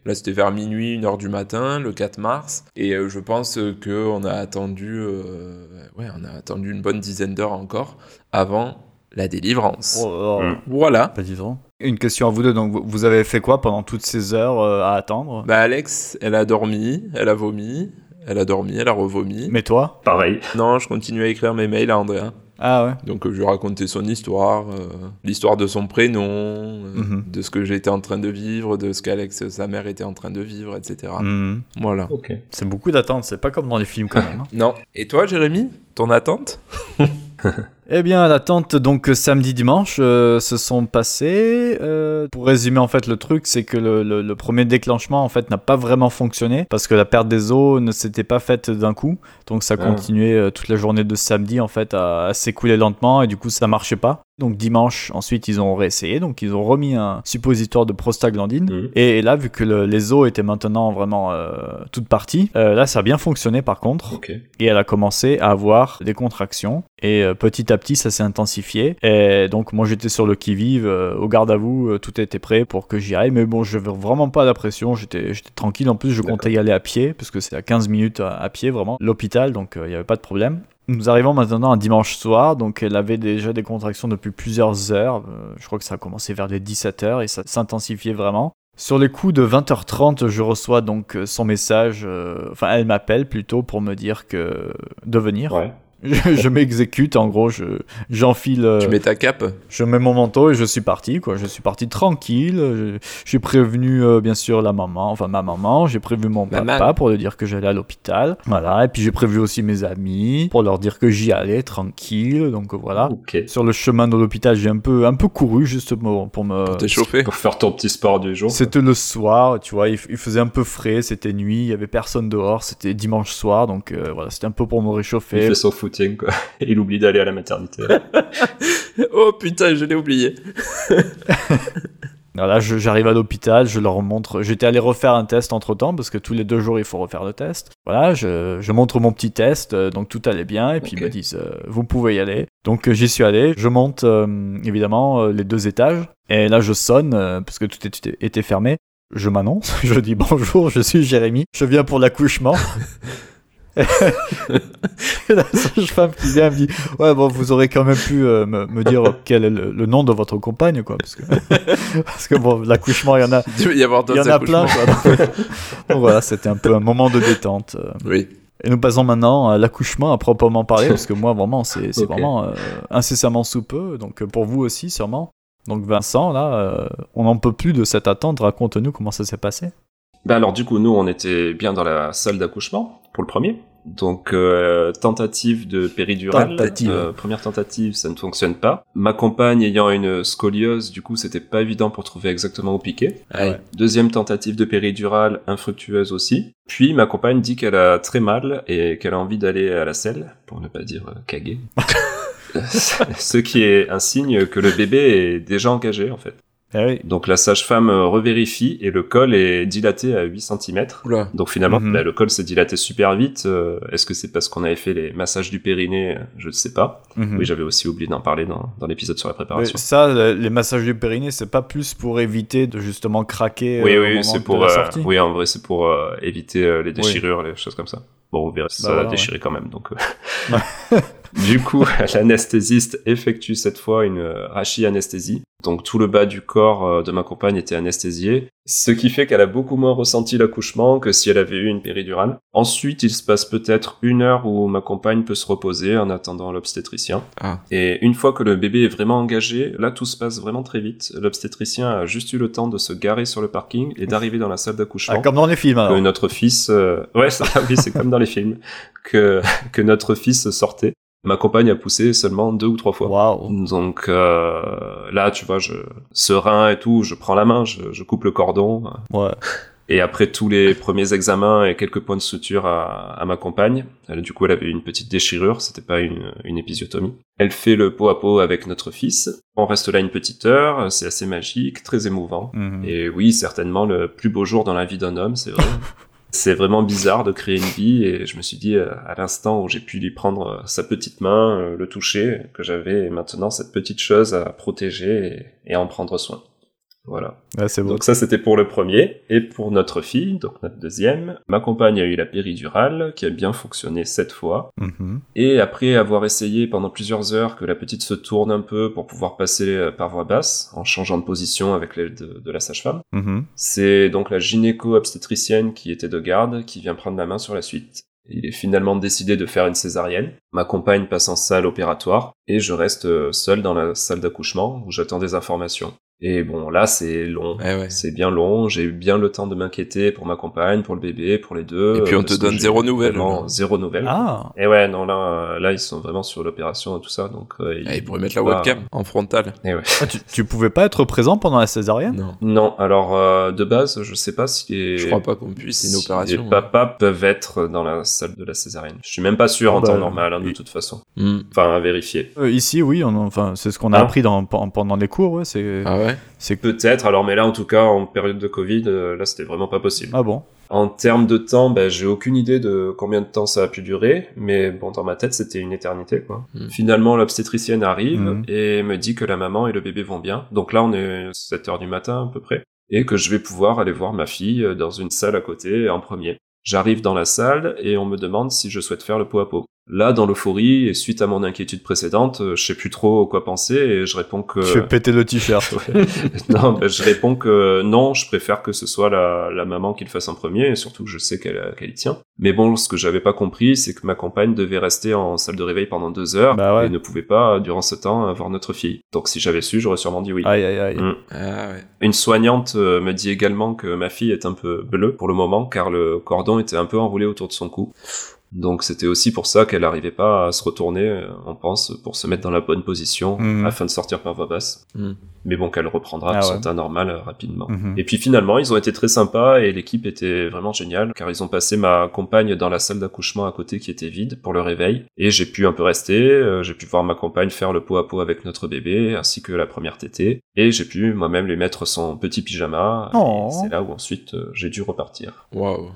Là, c'était vers minuit, 1h du matin, le 4 mars. Et euh, je pense que on a attendu, euh, ouais, on a attendu une bonne dizaine d'heures encore avant la délivrance. Oh, oh. Mm. Voilà. Disons. Une question à vous deux. Donc, vous- vous avez fait quoi pendant toutes ces heures euh, à attendre? Bah, Alex, elle a dormi, elle a vomi, elle a dormi, elle a revomi. Mais toi Pareil. Non, je continue à écrire mes mails à Andrea. Ah ouais. Donc, euh, je lui racontais son histoire, euh, l'histoire de son prénom, euh, Mhm. de ce que j'étais en train de vivre, de ce qu'Alex, sa mère, était en train de vivre, etc. Mhm. Voilà. Ok. C'est beaucoup d'attente. C'est pas comme dans les films quand même. hein. Non. Et toi, Jérémy Ton attente? Eh bien, l'attente, donc samedi, dimanche, euh, se sont passés. Euh, pour résumer, en fait, le truc, c'est que le, le- le premier déclenchement, en fait, n'a pas vraiment fonctionné parce que la perte des os ne s'était pas faite d'un coup. Donc, ça Ah. continuait euh, toute la journée de samedi, en fait, à, à s'écouler lentement et du coup, ça marchait pas. Donc, dimanche, ensuite, ils ont réessayé. Donc, ils ont remis un suppositoire de prostaglandine. Mhm. Et, et là, vu que le- les os étaient maintenant vraiment euh, toutes parties, euh, là, ça a bien fonctionné par contre. Et elle a commencé à avoir des contractions. Et euh, petit à petit ça s'est intensifié. Et donc moi j'étais sur le qui vive au garde à vous tout était prêt pour que j'y aille. Mais bon je veux vraiment pas la pression. J'étais tranquille. En plus je comptais y aller à pied parce que c'est à 15 minutes à, à pied vraiment l'hôpital. Donc il y avait pas de problème nous arrivons maintenant un dimanche soir, donc elle avait déjà des contractions depuis plusieurs heures. Euh, je crois que ça a commencé vers les 17h et ça s'intensifiait vraiment. Sur les coups de 20h30, je reçois donc euh, son message, euh, enfin elle m'appelle plutôt pour me dire que de venir. Ouais. Je, je m'exécute, en gros, je j'enfile, euh, Tu mets ta cape je mets mon manteau et je suis parti, quoi. Je suis parti tranquille. je- J'ai prévenu, euh, bien sûr, la maman, enfin ma maman. J'ai prévu mon Maman. papa pour lui dire que j'allais à l'hôpital. Voilà. Et puis j'ai prévu aussi mes amis pour leur dire que j'y allais tranquille. Donc voilà. Sur le chemin de l'hôpital, j'ai un peu, un peu couru juste pour, me. pour t'échauffer. Pour faire ton petit sport du jour. C'était le soir, tu vois, il, il faisait un peu frais, c'était nuit, il y avait personne dehors, c'était dimanche soir, donc euh, voilà, c'était un peu pour me Il réchauffer. fait son footing, quoi. Et il oublie d'aller à la maternité. Oh putain, je l'ai oublié. Je- j'arrive à l'hôpital, je leur montre. J'étais allé refaire un test entre temps parce que tous les deux jours il faut refaire le test. Voilà, je, je montre mon petit test, euh, donc tout allait bien et puis ils me disent euh, vous pouvez y aller. Donc euh, j'y suis allé, je monte euh, évidemment les deux étages et là je sonne euh, parce que tout était, était fermé. Je m'annonce, je dis bonjour, je suis Jérémy, je viens pour l'accouchement. La sage-femme qui vient me dit Ouais, bon, vous aurez quand même pu euh, me, me dire quel est le, le nom de votre compagne, quoi. Parce que, parce que bon, l'accouchement, il y en a, Il y avoir en a plein, quoi. Donc, donc voilà, c'était un peu un moment de détente. euh. Oui. Et nous passons maintenant à l'accouchement à proprement parler, parce que moi, vraiment, c'est c'est Ok. vraiment euh, incessamment sous peu. Donc pour vous aussi, sûrement. Donc Vincent, là, euh, on n'en peut plus de cette attente. Raconte-nous comment ça s'est passé. Ben alors du coup, nous, on était bien dans la salle d'accouchement pour le premier. Donc euh, tentative de péridurale. Tentative. Euh, première tentative, ça ne fonctionne pas. Ma compagne ayant une scoliose, du coup, c'était pas évident pour trouver exactement où piquer. Aïe. Deuxième tentative de péridurale, infructueuse aussi. Puis ma compagne dit qu'elle a très mal et qu'elle a envie d'aller à la selle, pour ne pas dire euh, caguer. Ce qui est un signe que le bébé est déjà engagé en fait. Eh oui. Donc la sage-femme euh, revérifie et le col est dilaté à 8 cm. Oula. Donc finalement, Mhm. bah, le col s'est dilaté super vite. Euh, Est-ce que c'est parce qu'on avait fait les massages du périnée? Je ne sais pas. Mhm. Oui, j'avais aussi oublié d'en parler dans, dans l'épisode sur la Mais préparation. ça, le- les massages du périnée, c'est pas plus pour éviter de justement craquer Oui, euh, oui, c'est pour, la euh, oui, en vrai, c'est pour euh, éviter euh, les déchirures, les choses comme ça. Bon, vous verrez, ça Bah voilà, a déchiré quand même, donc. du coup, l'anesthésiste effectue cette fois une euh, rachianesthésie. Donc tout le bas du corps euh, de ma compagne était anesthésié, ce qui fait qu'elle a beaucoup moins ressenti l'accouchement que si elle avait eu une péridurale. Ensuite, il se passe peut-être une heure où ma compagne peut se reposer en attendant l'obstétricien. Ah. Et une fois que le bébé est vraiment engagé, là tout se passe vraiment très vite. L'obstétricien a juste eu le temps de se garer sur le parking et d'arriver dans la salle d'accouchement. Ah, comme dans les films, alors. que notre fils, euh, ouais, ça, oui, c'est comme dans les films, que que notre fils sortait. Ma compagne a poussé seulement deux ou trois fois. Waouh. Donc euh, là, tu vois, je serein et tout, je prends la main, je, je coupe le cordon. Ouais. Et après tous les premiers examens et quelques points de suture à, à ma compagne, elle, du coup, elle avait une petite déchirure, c'était pas une, une épisiotomie. Elle fait le pot à pot avec notre fils. On reste là une petite heure, c'est assez magique, très émouvant. Mhm. Et oui, certainement le plus beau jour dans la vie d'un homme, c'est vrai. c'est vraiment bizarre de créer une vie et je me suis dit euh, à l'instant où j'ai pu lui prendre euh, sa petite main, euh, le toucher, que j'avais maintenant cette petite chose à protéger et, et à en prendre soin. Voilà. Beau. Donc ça c'était pour le premier. Et pour notre fille, donc notre deuxième, ma compagne a eu la péridurale qui a bien fonctionné cette fois. Mhm. Et après avoir essayé pendant plusieurs heures que la petite se tourne un peu pour pouvoir passer euh, par voie basse, en changeant de position avec l'aide de, de la sage-femme, Mhm. c'est donc la gynéco-obstétricienne qui était de garde qui vient prendre la main sur la suite. Il est finalement décidé de faire une césarienne. Ma compagne passe en salle opératoire et je reste euh, seul dans la salle d'accouchement où j'attends des informations. Et bon, là, c'est long. Ouais, ouais. C'est bien long. J'ai eu bien le temps de m'inquiéter pour ma compagne, pour le bébé, pour les deux. Et puis on euh, te donne zéro nouvelle, vraiment là. Zéro nouvelle. Ah. Et ouais, non, là, là, ils sont vraiment sur l'opération et tout ça, donc. euh, Ah, il pourrait mettre la webcam en frontal. Et ouais. Ah, tu, tu pouvais pas être présent pendant la césarienne? Non. Non, alors euh, de base, je sais pas si les. Je crois pas qu'on puisse, c'est une si opération. Les papas peuvent être dans la salle de la césarienne. Je suis même pas sûr Ah en bah, temps normal, hein, de et- toute façon. Hmm. Enfin, à vérifier. Euh, Ici, oui, on, enfin, c'est ce qu'on a Ah. appris dans, pendant les cours, ouais, c'est, Ah ouais? C'est, Peut-être, alors, mais là, en tout cas, en période de Covid, euh, là, c'était vraiment pas possible. ah bon, En termes de temps, ben, j'ai aucune idée de combien de temps ça a pu durer, mais bon, dans ma tête, c'était une éternité, quoi. Mm. Finalement, l'obstétricienne arrive Mm. et me dit que la maman et le bébé vont bien. Donc là, on est 7 heures du matin, à peu près. Et que je vais pouvoir aller voir ma fille euh, dans une salle à côté, en premier. J'arrive dans la salle et on me demande si je souhaite faire le pot à pot. Là, dans l'euphorie, et suite à mon inquiétude précédente, euh, je sais plus trop quoi penser et je réponds que... tu fais péter le t-shirt. Ouais. non, bah, je réponds que non, je préfère que ce soit la, la maman qui le fasse en premier, et surtout que je sais qu'elle qu'elle y tient. Mais bon, ce que j'avais pas compris, c'est que ma compagne devait rester en salle de réveil pendant deux heures, Bah ouais. et ne pouvait pas, durant ce temps, voir notre fille. Donc si j'avais su, j'aurais sûrement dit oui. Aïe, aïe, aïe. Mm. Ah ouais. Une soignante euh, me dit également que ma fille est un peu bleue pour le moment, car le cordon était un peu enroulé autour de son cou. Donc c'était aussi pour ça qu'elle n'arrivait pas à se retourner, euh, on pense, pour se mettre dans la bonne position Mhm. afin de sortir par voie basse. Mhm. Mais bon, qu'elle reprendra Ah son ouais. teint normal euh, rapidement. Mhm. Et puis finalement, ils ont été très sympas et l'équipe était vraiment géniale car ils ont passé ma compagne dans la salle d'accouchement à côté qui était vide pour le réveil et j'ai pu un peu rester, euh, j'ai pu voir ma compagne faire le pot à pot avec notre bébé ainsi que la première tétée et j'ai pu moi-même lui mettre son petit pyjama Oh. c'est là où ensuite euh, j'ai dû repartir.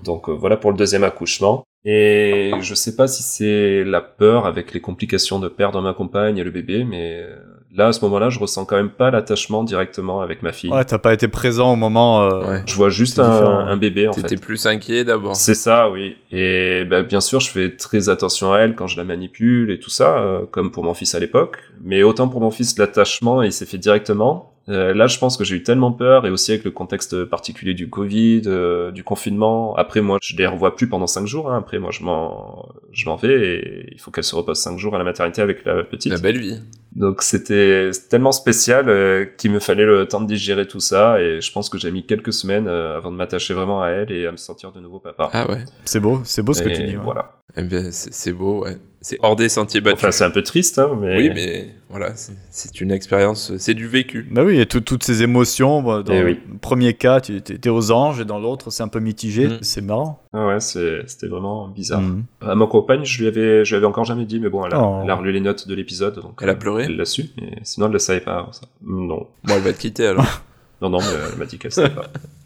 Donc voilà pour le deuxième accouchement. Et je sais pas si c'est la peur avec les complications de perdre ma compagne et le bébé, mais euh, là à ce moment-là, je ressens quand même pas l'attachement directement avec ma fille. Ouais, t'as pas été présent au moment. euh, Ouais. Je vois juste un, bébé en T'étais fait. plus inquiet d'abord. C'est ça, oui. Et bah, bien sûr, je fais très attention à elle quand je la manipule et tout ça, euh, comme pour mon fils à l'époque. Mais autant pour mon fils, l'attachement, il s'est fait directement. Euh, là, je pense que j'ai eu tellement peur, et aussi avec le contexte particulier du Covid, euh, du confinement. Après, moi, je les revois plus pendant cinq jours. hein. Après, moi, je m'en, je m'en vais et il faut qu'elle se repose cinq jours à la maternité avec la petite. La belle vie. Donc c'était tellement spécial euh, qu'il me fallait le temps de digérer tout ça et je pense que j'ai mis quelques semaines euh, avant de m'attacher vraiment à elle et à me sentir de nouveau papa. Ah ouais. C'est beau, c'est beau ce que tu dis. ouais. Voilà. Eh bien, c'est beau, ouais. C'est hors des sentiers battus. Enfin, c'est un peu triste, hein, mais. oui, mais voilà, c'est- une expérience, c'est du vécu. Bah oui, et tout- toutes ces émotions. bah, Dans Eh le oui. premier cas, tu étais aux anges, et dans l'autre, c'est un peu mitigé. Mm. C'est marrant. Ah ouais, c'était vraiment bizarre. Mm. À ma compagne, je lui avais, je lui avais encore jamais dit, mais bon, elle a, Oh. elle a relu les notes de l'épisode, donc. Elle a pleuré Elle l'a su, mais sinon elle le savait pas. ça. Non. Bon, elle va te quitter alors. Non, non, mais elle m'a dit qu'elle savait pas.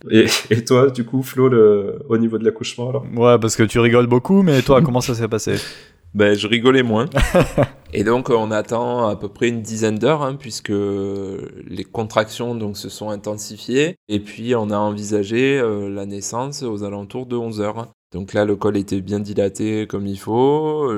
Et, et toi, du coup, Flo, le, au niveau de l'accouchement, alors? Ouais, parce que tu rigoles beaucoup, mais toi, comment ça s'est passé? Ben, je rigolais moins. Et donc, on attend à peu près une dizaine d'heures, hein, puisque les contractions donc, se sont intensifiées. Et puis, on a envisagé euh, la naissance aux alentours de 11 heures. Donc là, le col était bien dilaté comme il faut.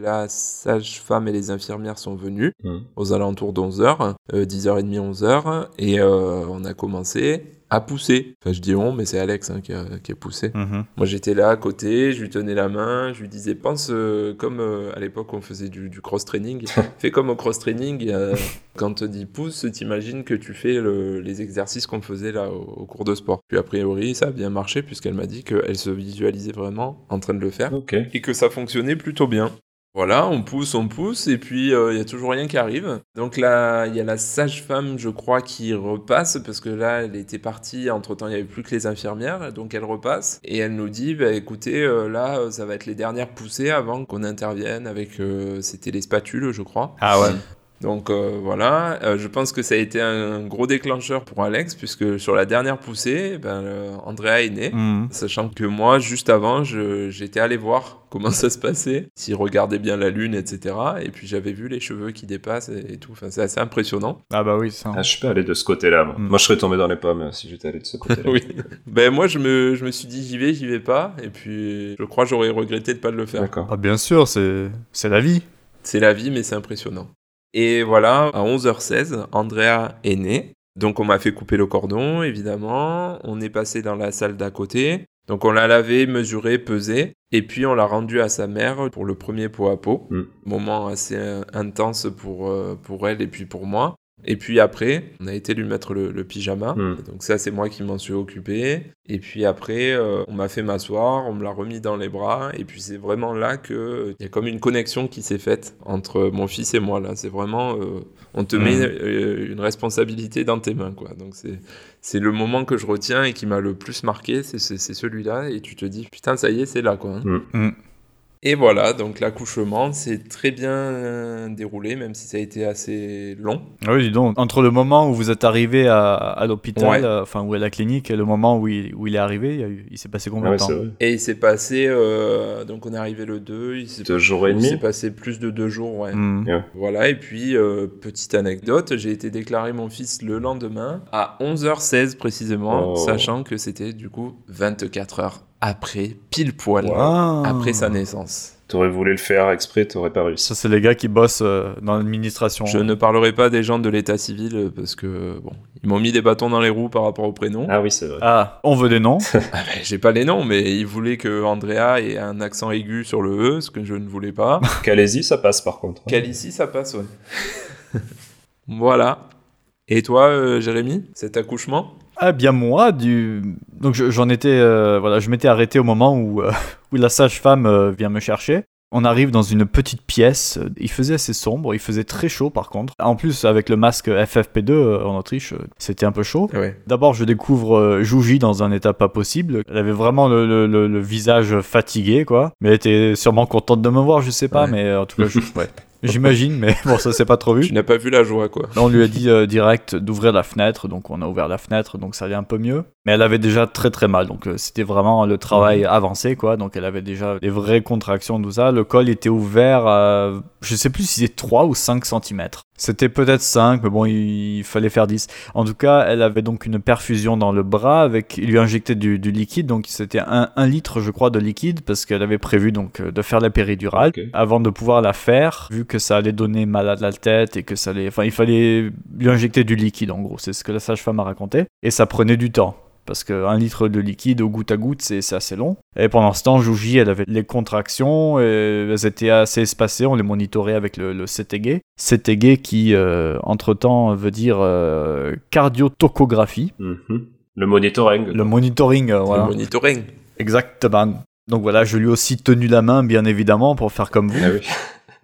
La sage-femme et les infirmières sont venues Hmm. aux alentours de 11 heures, euh, 10h30, 11h. Et euh, on a commencé à pousser. Enfin, je dis on, mais c'est Alex hein, qui, a, qui a poussé. Mhm. Moi j'étais là à côté, je lui tenais la main, je lui disais pense euh, comme euh, à l'époque on faisait du, du cross-training, fais comme au cross-training, euh, quand on te dit pousse, t'imagines que tu fais le- les exercices qu'on faisait là au, au cours de sport. Puis a priori ça a bien marché puisqu'elle m'a dit qu'elle se visualisait vraiment en train de le faire et que ça fonctionnait plutôt bien. Voilà, on pousse, on pousse, et puis euh, il y a toujours rien qui arrive. Donc là, il y a la sage-femme, je crois, qui repasse, parce que là, elle était partie, entre-temps, il n'y avait plus que les infirmières, donc elle repasse, et elle nous dit, bah, écoutez, euh, là, euh, ça va être les dernières poussées avant qu'on intervienne avec, euh, c'était les spatules, je crois. Ah ouais. Donc euh, voilà, Euh, je pense que ça a été un gros déclencheur pour Alex, puisque sur la dernière poussée, ben, euh, Andrea est née. Mhm. Sachant que moi, juste avant, j'étais allé voir comment ça se passait, s'il regardait bien la lune, etc. Et puis j'avais vu les cheveux qui dépassent et, et tout. Enfin, c'est assez impressionnant. Ah bah oui, ça. Ah, je suis pas allé de ce côté-là, moi. Moi, je serais tombé dans les pommes euh, si j'étais allé de ce côté-là. oui. Ben moi, je me, je me suis dit j'y vais, j'y vais pas. Et puis, je crois que j'aurais regretté de pas le faire. D'accord. Ah bien sûr, c'est c'est la vie. C'est la vie, mais c'est impressionnant. Et voilà, à 11h16, Andrea est née. Donc on m'a fait couper le cordon, évidemment. On est passé dans la salle d'à côté. Donc on l'a lavé, mesuré, pesé. Et puis on l'a rendu à sa mère pour le premier pot à pot. Mm. Moment assez intense pour, euh, pour elle et puis pour moi. Et puis après, on a été lui mettre le, le pyjama. Mm. Donc ça, c'est moi qui m'en suis occupé. Et puis après, euh, on m'a fait m'asseoir, on me l'a remis dans les bras. Et puis c'est vraiment là que euh, il y a comme une connexion qui s'est faite entre mon fils et moi. Là, c'est vraiment, euh, on te met euh, une responsabilité dans tes mains, quoi. Donc c'est c'est le moment que je retiens et qui m'a le plus marqué, c'est celui-là. Et tu te dis, putain, ça y est, c'est là, quoi. hein. Mm. Et voilà, donc l'accouchement s'est très bien euh, déroulé, même si ça a été assez long. Ah Oui, dis donc, entre le moment où vous êtes arrivé à, à l'hôpital, Ouais. euh, enfin, ou à la clinique, et le moment où il, où il est arrivé, il, s'est passé combien ouais, de temps. Et il s'est passé, euh, donc on est arrivé le 2, il s'est Deux jours et il s'est passé plus de deux jours, ouais. Mhm. Voilà, et puis, euh, petite anecdote, j'ai été déclaré mon fils le lendemain, à 11h16 précisément, Oh. sachant que c'était du coup 24 heures après, pile poil, après sa naissance. T'aurais voulu le faire exprès, t'aurais pas réussi. Ça, c'est les gars qui bossent euh, dans l'administration. Je ne parlerai pas des gens de l'état civil, euh, parce que, bon, ils m'ont mis des bâtons dans les roues par rapport au prénom. Ah oui, c'est vrai. Ah, on veut des noms. Ah ben, j'ai pas les noms, mais ils voulaient que Andrea ait un accent aigu sur le E, ce que je ne voulais pas. Calaisie, ça passe par contre. hein. Calici, ça passe, ouais. voilà. Et toi, euh, Jérémy, cet accouchement? Ah bien moi, du... donc je- j'en étais, euh, voilà, je m'étais arrêté au moment où, euh, où la sage-femme euh, vient me chercher. On arrive dans une petite pièce, il faisait assez sombre, il faisait très chaud par contre. En plus avec le masque FFP2 euh, en Autriche, c'était un peu chaud. Ouais. D'abord je découvre Jouji dans un état pas possible. Elle avait vraiment le, le- le- le visage fatigué quoi. Mais elle était sûrement contente de me voir, je sais pas, Ouais. mais en tout cas je- ouais. J'imagine, mais bon ça c'est pas trop vu. Tu n'as pas vu la joie, quoi. Là, on lui a dit euh, direct d'ouvrir la fenêtre, donc on a ouvert la fenêtre, donc ça allait un peu mieux. Mais elle avait déjà très très mal, donc euh, c'était vraiment le travail avancé, quoi. Donc elle avait déjà des vraies contractions, tout ça. Le col était ouvert à, je sais plus si c'était 3 ou 5 cm. C'était peut-être 5, mais bon, il, fallait faire 10. En tout cas, elle avait donc une perfusion dans le bras, avec, il lui injectait du, du liquide, donc c'était un, un litre, je crois, de liquide, parce qu'elle avait prévu donc euh, de faire la péridurale. Avant de pouvoir la faire, vu que ça allait donner mal à la tête et que ça allait, enfin, il fallait lui injecter du liquide, en gros. C'est ce que la sage-femme a raconté. Et ça prenait du temps. Parce qu'un litre de liquide au goutte à goutte, c'est assez long. Et pendant ce temps, Jouji, elle avait les contractions, et elles étaient assez espacées, on les monitorait avec le, le CTG. CTG qui, euh, entre-temps, veut dire euh, cardiotocographie. Mhm. Le monitoring. Le monitoring, euh, voilà. Le monitoring. Exactement. Donc voilà, je lui ai aussi tenu la main, bien évidemment, pour faire comme vous. Ah oui.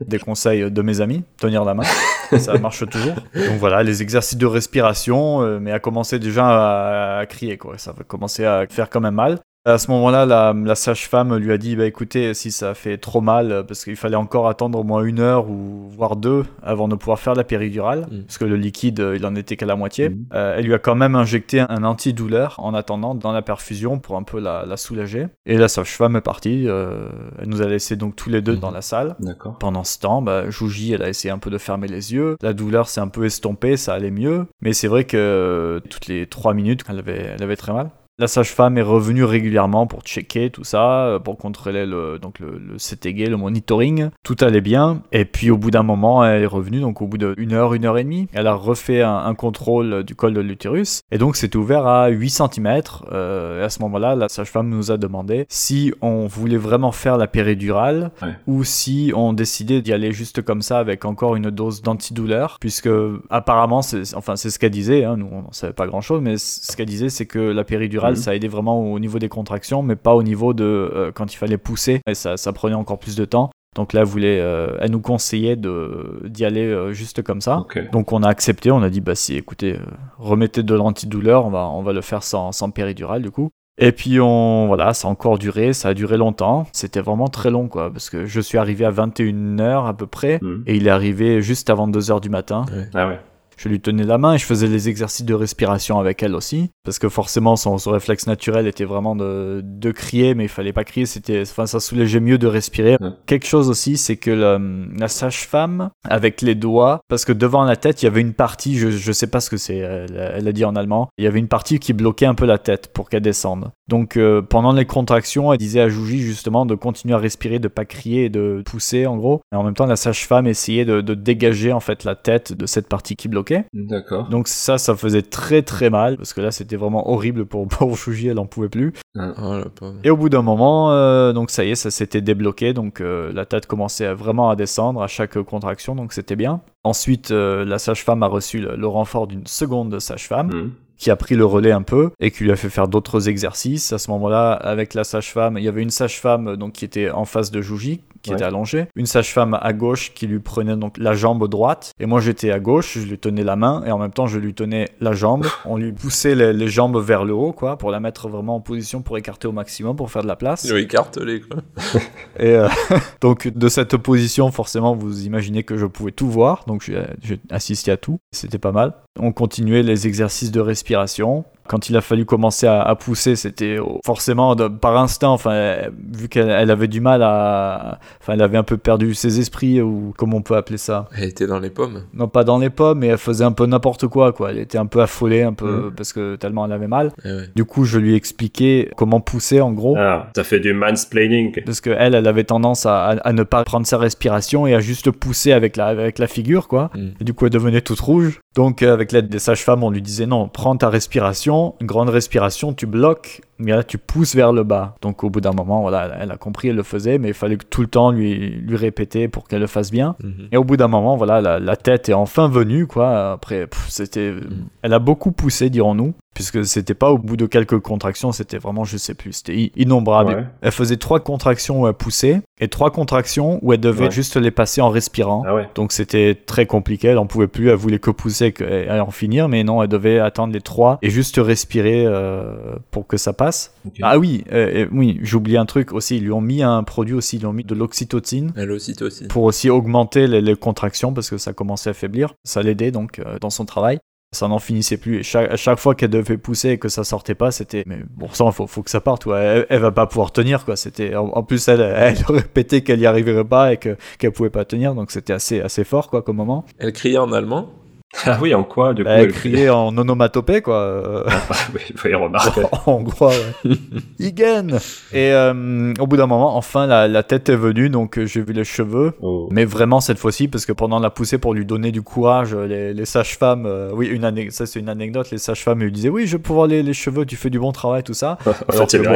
Des conseils de mes amis, tenir la main, ça marche toujours. Donc voilà, les exercices de respiration, euh, mais à commencer déjà à, à crier, quoi. Ça va commencer à faire quand même mal. À ce moment-là, la, la sage-femme lui a dit bah, écoutez, si ça fait trop mal, parce qu'il fallait encore attendre au moins une heure ou voire deux avant de pouvoir faire la péridurale, Mm. parce que le liquide, il en était qu'à la moitié. Mhm. Euh, elle lui a quand même injecté un antidouleur en attendant dans la perfusion pour un peu la, la soulager. Et la sage-femme est partie. euh, elle nous a laissé donc tous les deux Mhm. dans la salle. Pendant ce temps, bah, Jouji, elle a essayé un peu de fermer les yeux. La douleur s'est un peu estompée, ça allait mieux. Mais c'est vrai que toutes les trois minutes, elle avait, elle avait très mal. La sage-femme est revenue régulièrement pour checker tout ça, euh, pour contrôler le, donc le, le CTG, le monitoring. Tout allait bien. Et puis au bout d'un moment, elle est revenue, donc au bout d'une heure, une heure et demie, elle a refait un, un contrôle du col de l'utérus. Et donc c'était ouvert à 8 cm. et à ce moment-là, la sage-femme nous a demandé si on voulait vraiment faire la péridurale Ouais. ou si on décidait d'y aller juste comme ça avec encore une dose d'antidouleur, puisque apparemment, c'est, enfin c'est ce qu'elle disait, hein, nous on ne savait pas grand-chose, mais ce qu'elle disait c'est que la péridurale Mhm. ça aidait vraiment au niveau des contractions, mais pas au niveau de euh, quand il fallait pousser, et ça, ça prenait encore plus de temps. Donc là, elle, voulait, euh, elle nous conseillait d'y aller euh, juste comme ça. Donc on a accepté, on a dit bah si écoutez, remettez de l'antidouleur, on va, on va le faire sans, sans péridurale du coup. Et puis on voilà, ça a encore duré, ça a duré longtemps. C'était vraiment très long quoi, parce que je suis arrivé à 21h à peu près, Mhm. et il est arrivé juste avant 2h du matin. Ah ouais. Je lui tenais la main et je faisais les exercices de respiration avec elle aussi. Parce que forcément, son, son réflexe naturel était vraiment de, de crier, mais il fallait pas crier. C'était, enfin, ça soulageait mieux de respirer. Ouais. Quelque chose aussi, c'est que le- la sage-femme, avec les doigts, parce que devant la tête, il y avait une partie, je, je sais pas ce que c'est, elle, elle a dit en allemand, il y avait une partie qui bloquait un peu la tête pour qu'elle descende. Donc, euh, pendant les contractions, elle disait à Jouji justement de continuer à respirer, de pas crier et de pousser en gros. Et en même temps, la sage-femme essayait de, de dégager en fait la tête de cette partie qui bloquait. D'accord. Donc ça, ça faisait très très mal, parce que là c'était vraiment horrible pour, pour Shuji, elle en pouvait plus. Oh, la pauvre. Et au bout d'un moment, euh, donc ça y est, ça s'était débloqué, donc euh, la tête commençait à- vraiment à descendre à chaque contraction, donc c'était bien. Ensuite, la sage-femme a reçu le, le renfort d'une seconde sage-femme Mhm. Qui a pris le relais un peu et qui lui a fait faire d'autres exercices. À ce moment-là, avec la sage-femme, il y avait une sage-femme donc qui était en face de Jouji, qui Ouais. était allongée, une sage-femme à gauche qui lui prenait donc la jambe droite et moi j'étais à gauche, je lui tenais la main et en même temps je lui tenais la jambe. On lui poussait les, les jambes vers le haut quoi pour la mettre vraiment en position pour écarter au maximum pour faire de la place. Il écartelé, quoi. Et euh, donc de cette position, forcément, vous imaginez que je pouvais tout voir, donc j'ai assisté à tout. C'était pas mal. On continuait les exercices de respiration. Quand il a fallu commencer à, à pousser, c'était forcément de- par instinct. Enfin, vu qu'elle elle avait du mal à, enfin, elle avait un peu perdu ses esprits ou comment on peut appeler ça? Elle était dans les pommes. Non, pas dans les pommes, mais elle faisait un peu n'importe quoi, quoi. Elle était un peu affolée, un peu Mhm. parce que tellement elle avait mal. Eh ouais. Du coup, je lui expliquais comment pousser en gros. Ah, t'as fait du mansplaining. Parce que elle, elle avait tendance à, à- à ne pas prendre sa respiration et à juste pousser avec la, avec la figure, quoi. Mm. Et du coup, elle devenait toute rouge. Donc, euh, avec l'aide des sages-femmes, on lui disait non, prends ta respiration, une grande respiration, tu bloques, mais là, tu pousses vers le bas. Donc, au bout d'un moment, voilà, elle a compris, elle le faisait, mais il fallait que tout le temps lui, lui répéter pour qu'elle le fasse bien. Mhm. Et au bout d'un moment, voilà, la, la tête est enfin venue, quoi. Après, c'était, elle a beaucoup poussé, dirons-nous, puisque c'était pas au bout de quelques contractions, c'était vraiment, je sais plus, c'était innombrable. Ouais. Elle faisait trois contractions où elle poussait et trois contractions où elle devait Ouais. juste les passer en respirant. Ah ouais. Donc c'était très compliqué, elle en pouvait plus, elle voulait que pousser et en finir, mais non, elle devait attendre les trois et juste respirer euh, pour que ça passe. Ah oui, euh, euh, oui, j'ai oublié un truc aussi, ils lui ont mis un produit aussi, ils lui ont mis de l'oxytocine Elle aussi, toi aussi. pour aussi augmenter les, les contractions parce que ça commençait à faiblir. Ça l'aidait donc euh, dans son travail. Ça n'en finissait plus. Et chaque, chaque fois qu'elle devait pousser et que ça sortait pas, c'était mais bon sang, faut, faut que ça parte. Ouais. Elle, elle va pas pouvoir tenir quoi. C'était en, en plus elle, elle répétait qu'elle y arriverait pas et que qu'elle pouvait pas tenir. Donc c'était assez assez fort quoi comme moment. Elle criait en allemand. Ah oui, en quoi, du coup Elle criait en onomatopée quoi. euh, oui, oui, remarque. en hongrois. Ouais. Igen. Et euh, au bout d'un moment, enfin la, la tête est venue donc euh, j'ai vu les cheveux. Oh. Mais vraiment cette fois-ci, parce que pendant la poussée pour lui donner du courage, les, les sages-femmes, euh, oui, une ça c'est une anecdote, les sages-femmes lui disaient oui, je peux voir les, les cheveux, tu fais du bon travail, tout ça. Que bon,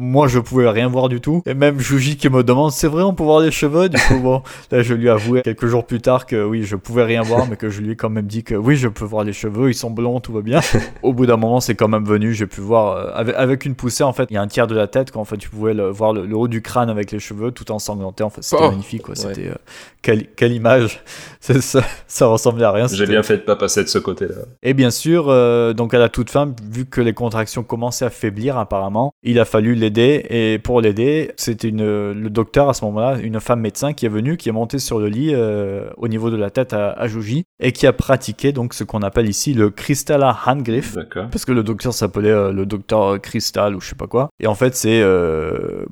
moi je pouvais rien voir du tout. Et même Juji qui me demande, c'est vrai, on peut voir les cheveux? Du coup, bon, là je lui avoué quelques jours plus tard que oui, je pouvais rien voir, mais que je lui ai quand même dit que oui, je peux voir les cheveux, ils sont blonds, tout va bien. Au bout d'un moment, c'est quand même venu, j'ai pu voir, euh, avec, avec une poussée, en fait, il y a un tiers de la tête, quand en fait, tu pouvais le, voir le, le haut du crâne avec les cheveux tout ensanglanté. En fait, c'était Oh, magnifique, quoi. ouais. C'était, euh, quelle, quelle image. Ça, ça ressemblait à rien. J'ai bien fait de pas passer de ce côté-là. et bien sûr, euh, donc à la toute fin, vu que les contractions commençaient à faiblir apparemment, il a fallu l'aider. Et pour l'aider, c'était une le docteur à ce moment-là, une femme médecin qui est venue, qui est montée sur le lit euh, au niveau de la tête à, à et qui a pratiqué donc ce qu'on appelle ici le Crystalla Handgriff. Parce que le docteur s'appelait euh, le docteur Cristal ou je sais pas quoi. Et en fait, c'est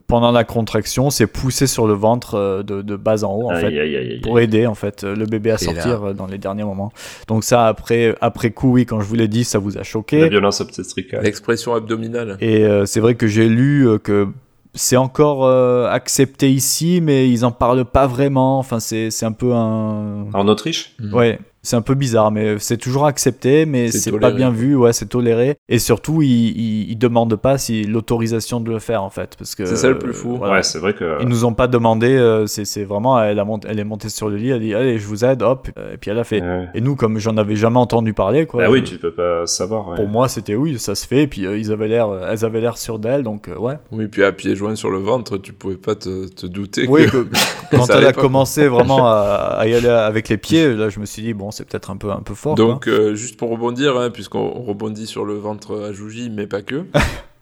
pendant la contraction, c'est poussé sur le ventre de, de bas en haut en fait Aïe, aïe, aïe, aïe. pour aider en fait le bébé à sortir euh, dans les derniers moments. Donc ça après après coup oui quand je vous l'ai dit ça vous a La choqué violence obstétricale. L'expression abdominale. et euh, c'est vrai que j'ai lu euh, que c'est encore euh, accepté ici mais ils en parlent pas vraiment enfin c'est c'est un peu un En Autriche? Mhm. ouais c'est un peu bizarre, mais c'est toujours accepté, mais C'est pas bien vu, ouais, c'est toléré. Et surtout, ils, ils, ils demandent pas si l'autorisation de le faire, en fait, parce que C'est ça le plus fou. euh, voilà. Ouais, c'est vrai que. Ils nous ont pas demandé, euh, c'est c'est vraiment, elle, a mont- elle est montée sur le lit, elle dit, allez, je vous aide, hop, euh, et puis elle a fait. Ouais. Et nous, comme j'en avais jamais entendu parler, quoi. Bah oui, euh, tu peux pas savoir. ouais. Pour moi, c'était oui, ça se fait, et puis euh, ils avaient l'air, elles avaient l'air sûres d'elle, donc euh, ouais. Oui, puis à pieds joints sur le ventre, tu pouvais pas te, te douter Oui, que... que- quand elle a pas. commencé vraiment à, à y aller avec les pieds, là, je me suis dit, bon, c'est peut-être un peu, un peu fort. Donc, euh, juste pour rebondir, hein, puisqu'on rebondit sur le ventre à Jouji, mais pas que.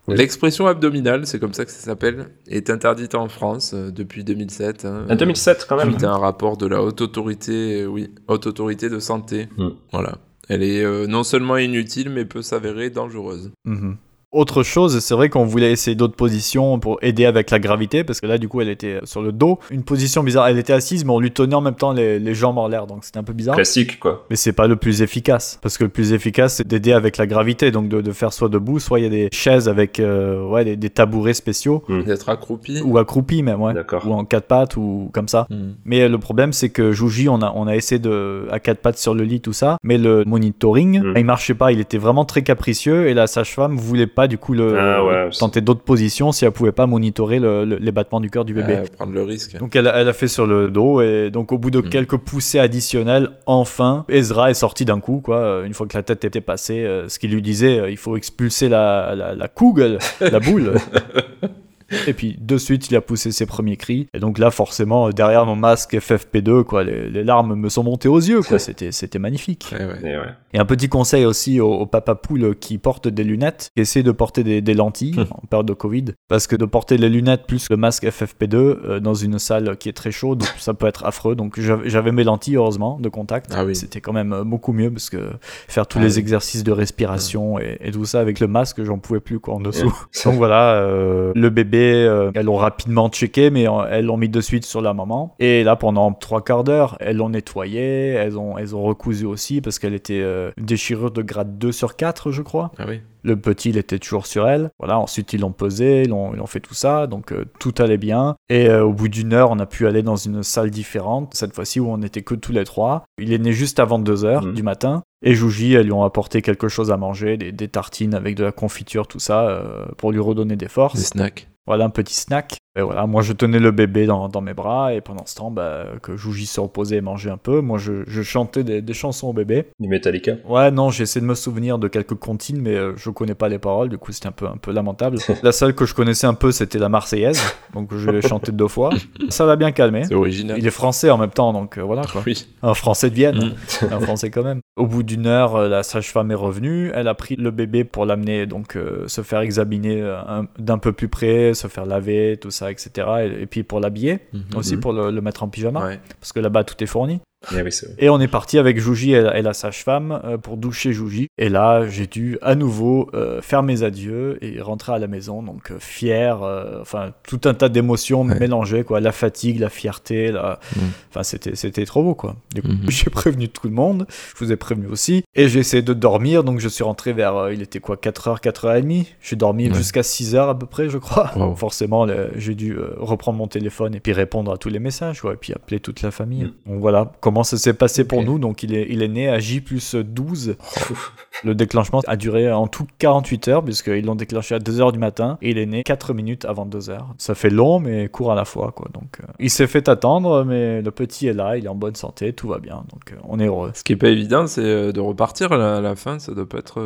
Oui. L'expression abdominale, c'est comme ça que ça s'appelle, est interdite en France euh, depuis 2007. hein, En 2007 quand même. Suite à un rapport de la haute autorité, euh, oui, haute autorité de santé. Hmm. Voilà. Elle est euh, non seulement inutile, mais peut s'avérer dangereuse. Mhm. Autre chose, c'est vrai qu'on voulait essayer d'autres positions pour aider avec la gravité, parce que là, du coup, elle était sur le dos. Une position bizarre. Elle était assise, mais on lui tenait en même temps les, les jambes en l'air, donc c'était un peu bizarre. Classique, quoi. Mais c'est pas le plus efficace, parce que le plus efficace, c'est d'aider avec la gravité, donc de, de faire soit debout, soit il y a des chaises avec euh, ouais, des, des tabourets spéciaux, D'être accroupi. ou accroupis même, ouais. D'accord. Ou en quatre pattes, ou comme ça. Hmm. Mais euh, le problème, c'est que Jouji, on a, on a essayé de, à quatre pattes sur le lit, tout ça, mais le monitoring, Mm. il marchait pas, il était vraiment très capricieux, et la sage-femme voulait pas, du coup, le, Ah ouais, c'est- tenter d'autres positions si elle pouvait pas monitorer le- le- les battements du cœur du bébé. Prendre le risque. Donc elle, a- elle a fait sur le dos et donc au bout de Mm. quelques poussées additionnelles, enfin Ezra est sorti d'un coup quoi. euh, Une fois que la tête était passée, euh, ce qu'il lui disait, euh, il faut expulser la la, la Kugel, la boule. Et puis de suite il a poussé ses premiers cris et donc là forcément derrière mon masque FFP2 quoi, les, les larmes me sont montées aux yeux quoi. C'était c'était magnifique. Ouais, ouais. Et ouais. Et un petit conseil aussi aux, aux papa poules qui portent des lunettes, qui essaient de porter des, des lentilles Hmm. en période de Covid, parce que de porter les lunettes plus le masque FFP2 euh, dans une salle qui est très chaude, ça peut être affreux. Donc j'avais mes lentilles heureusement de contact. Ah oui. C'était quand même euh, beaucoup mieux parce que faire tous Ah les oui. exercices de respiration et, et tout ça avec le masque, j'en pouvais plus quoi en dessous. Ouais. Donc voilà, euh, le bébé, euh, elles l'ont rapidement checké, mais elles l'ont mis de suite sur la maman. Et là, pendant trois quarts d'heure, elles l'ont nettoyé, elles ont, elles ont recousu aussi parce qu'elle était euh, une déchirure de grade 2 sur 4, je crois. Ah oui. Le petit, il était toujours sur elle. Voilà, ensuite ils l'ont pesé, ils l'ont, ils l'ont fait tout ça, donc euh, tout allait bien. Et euh, au bout d'une heure, on a pu aller dans une salle différente, cette fois-ci où on n'était que tous les trois. Il est né juste avant 2 heures Mhm. du matin. Et Jouji, elles lui ont apporté quelque chose à manger, des, des tartines avec de la confiture, tout ça, euh, pour lui redonner des forces. Des snacks. Voilà, un petit snack. Et voilà, moi je tenais le bébé dans, dans mes bras, et pendant ce temps, bah, que Jouji se reposait et mangeait un peu, moi je, je chantais des, des chansons au bébé. Du Metallica. Ouais, non, j'essaie de me souvenir de quelques comptines, mais euh, je connais pas les paroles, du coup c'était un peu, un peu lamentable. la seule que je connaissais un peu, c'était la Marseillaise, donc je l'ai chantée deux fois. Ça l'a bien calmé. C'est original. Il est français en même temps, donc euh, voilà quoi. Oui. Un français de Vienne, Mm. un français quand même. Au bout d'une heure, euh, la sage-femme est revenue. Elle a pris le bébé pour l'amener donc euh, se faire examiner un- d'un peu plus près, se faire laver, tout ça, etc. Et, et puis pour l'habiller Mhm. aussi pour le, le mettre en pyjama, Ouais. parce que là-bas tout est fourni. Eh oui. Et on est parti avec Jouji et, la- sage-femme euh, pour doucher Jouji. Et là, j'ai dû à nouveau euh, faire mes adieux et rentrer à la maison. Donc euh, fier, euh, enfin tout un tas d'émotions Ouais. mélangées, quoi. La fatigue, la fierté, la... Mm. enfin c'était c'était trop beau, quoi. Du coup, Mhm. j'ai prévenu tout le monde. Je vous ai prévenu aussi. Et j'ai essayé de dormir. Donc je suis rentré vers, euh, il était quoi, 4h, 4h30. J'ai dormi Ouais. jusqu'à 6h à peu près, je crois. Wow. Forcément, j'ai dû reprendre mon téléphone et puis répondre à tous les messages, quoi, et puis appeler toute la famille. Mm. Donc voilà comment comment ça s'est passé pour nous. Donc il est, il est né à J plus 12. Le déclenchement a duré en tout 48 heures, puisqu'ils l'ont déclenché à 2h du matin, et il est né 4 minutes avant 2h. Ça fait long, mais court à la fois, quoi. Donc euh, il s'est fait attendre, mais le petit est là, il est en bonne santé, tout va bien, donc euh, on est heureux. Ce qui est pas évident, c'est euh, de repartir à la, fin, ça doit pas être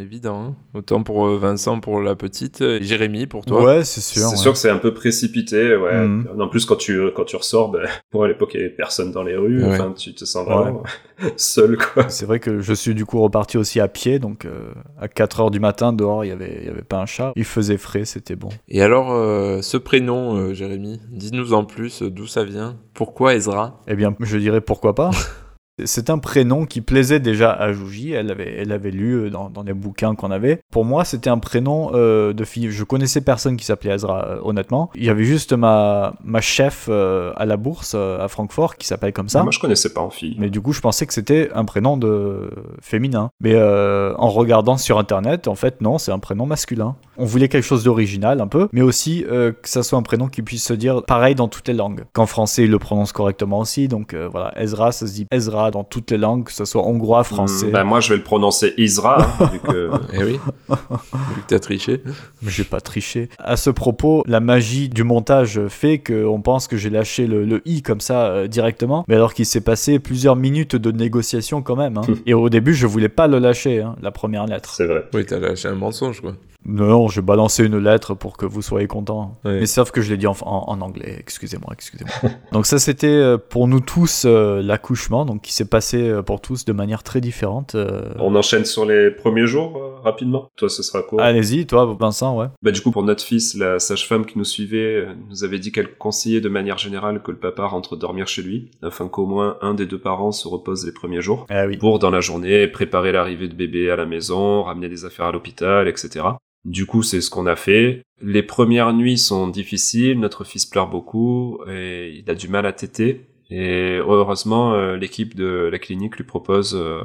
évident. Hein. Autant pour Vincent, pour la petite, et Jérémy, pour toi. Ouais, c'est sûr. C'est sûr que c'est un peu précipité, ouais. Mhm. En plus, quand tu, quand tu ressors, ben, pour à l'époque, il y avait personne dans les rues, enfin, tu te sens vraiment seul, quoi. C'est vrai que je suis du coup reparti aussi à pied, donc euh, à 4 heures du matin, dehors, il n'y avait, y avait pas un chat. Il faisait frais, c'était bon. Et alors, euh, ce prénom, euh, Jérémy, dis-nous en plus d'où ça vient? Pourquoi Ezra? Eh bien, je dirais pourquoi pas. C'est un prénom qui plaisait déjà à Jouji, elle avait, elle avait lu euh, dans, dans les bouquins qu'on avait. Pour moi, c'était un prénom euh, de fille. Je connaissais personne qui s'appelait Ezra, euh, honnêtement. Il y avait juste ma, ma chef à la bourse à Francfort qui s'appelle comme ça. Moi, je connaissais pas en fille. Mais du coup, je pensais que c'était un prénom de féminin. Mais en regardant sur internet, en fait, non, c'est un prénom masculin. On voulait quelque chose d'original un peu, mais aussi que ça soit un prénom qui puisse se dire pareil dans toutes les langues. Qu'en français, il le prononce correctement aussi. Donc voilà, Ezra, ça se dit Ezra dans toutes les langues, que ce soit hongrois, français. ben moi, je vais le prononcer Isra, hein, vu que... eh oui, vu que t'as triché. Mais j'ai pas triché. À ce propos, la magie du montage fait qu'on pense que j'ai lâché le, i comme ça euh, directement, mais alors qu'il s'est passé plusieurs minutes de négociation quand même. Hein. Et au début, je voulais pas le lâcher, hein, la première lettre. C'est vrai. Oui, t'as lâché un mensonge, quoi. Non, j'ai balancé une lettre pour que vous soyez content. Mais sauf que je l'ai dit en, anglais, excusez-moi, excusez-moi. donc ça, c'était euh, pour nous tous euh, l'accouchement, donc qui s'est passé euh, pour tous de manière très différente. On enchaîne sur les premiers jours, rapidement. Toi, ce sera quoi? Allez-y, toi, Vincent, ouais. Bah du coup, pour notre fils, la sage-femme qui nous suivait nous avait dit qu'elle conseillait de manière générale que le papa rentre dormir chez lui, afin qu'au moins un des deux parents se repose les premiers jours, ah, oui. pour, dans la journée, préparer l'arrivée de bébé à la maison, ramener des affaires à l'hôpital, etc. Du coup, c'est ce qu'on a fait. Les premières nuits sont difficiles, notre fils pleure beaucoup et il a du mal à téter. Et heureusement, euh, l'équipe de la clinique lui propose euh,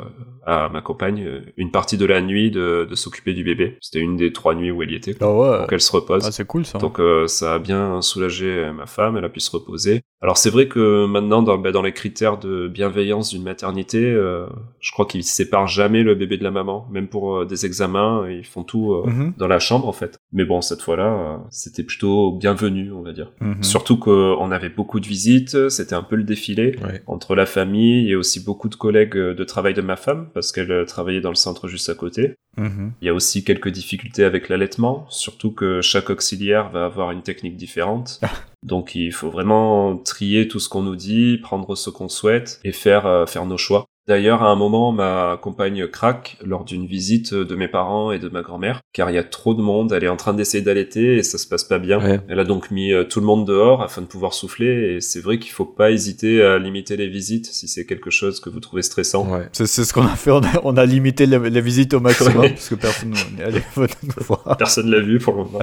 à ma compagne euh, une partie de la nuit de, de s'occuper du bébé. C'était une des trois nuits où elle y était. Ah ouais. Donc elle se repose. Ah, c'est cool ça. Donc ça a bien soulagé ma femme, elle a pu se reposer. Alors c'est vrai que maintenant, dans, bah, dans les critères de bienveillance d'une maternité, je crois qu'ils séparent jamais le bébé de la maman. Même pour des examens, ils font tout mhm. dans la chambre en fait. Mais bon, cette fois-là, c'était plutôt bienvenu, on va dire. Mhm. Surtout qu'on avait beaucoup de visites, c'était un peu le défilé entre la famille et aussi beaucoup de collègues de travail de ma femme parce qu'elle travaillait dans le centre juste à côté. Mhm. Il y a aussi quelques difficultés avec l'allaitement, surtout que chaque auxiliaire va avoir une technique différente. Donc il faut vraiment trier tout ce qu'on nous dit, prendre ce qu'on souhaite et faire euh, faire nos choix. D'ailleurs, à un moment, ma compagne craque lors d'une visite de mes parents et de ma grand-mère, car il y a trop de monde, elle est en train d'essayer d'allaiter et ça se passe pas bien. Elle a donc mis euh, tout le monde dehors afin de pouvoir souffler et c'est vrai qu'il faut pas hésiter à limiter les visites si c'est quelque chose que vous trouvez stressant. Ouais. C'est ce qu'on a fait, on a, limité les, visites au maximum parce que personne n'est allé nous voir. Personne l'a vu pour le moment.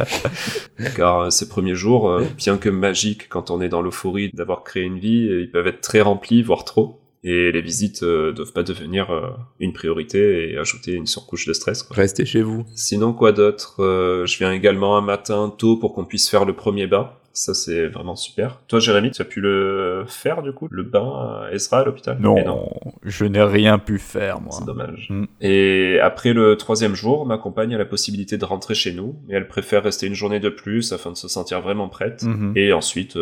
car euh, ces premiers jours, euh, bien que magiques quand on est dans l'euphorie d'avoir créé une vie, ils peuvent être très remplis, voire trop et les visites euh, doivent pas devenir euh, une priorité et ajouter une surcouche de stress. Quoi. Restez chez vous. Sinon quoi d'autre euh, Je viens également un matin tôt pour qu'on puisse faire le premier bain. Ça, c'est vraiment super. Toi, Jérémy, tu as pu le faire, du coup, le bain à Ezra à l'hôpital? Non, je n'ai rien pu faire, moi. C'est dommage. Mm. Et après le troisième jour, ma compagne a la possibilité de rentrer chez nous, mais elle préfère rester une journée de plus afin de se sentir vraiment prête. Mm-hmm. Et ensuite,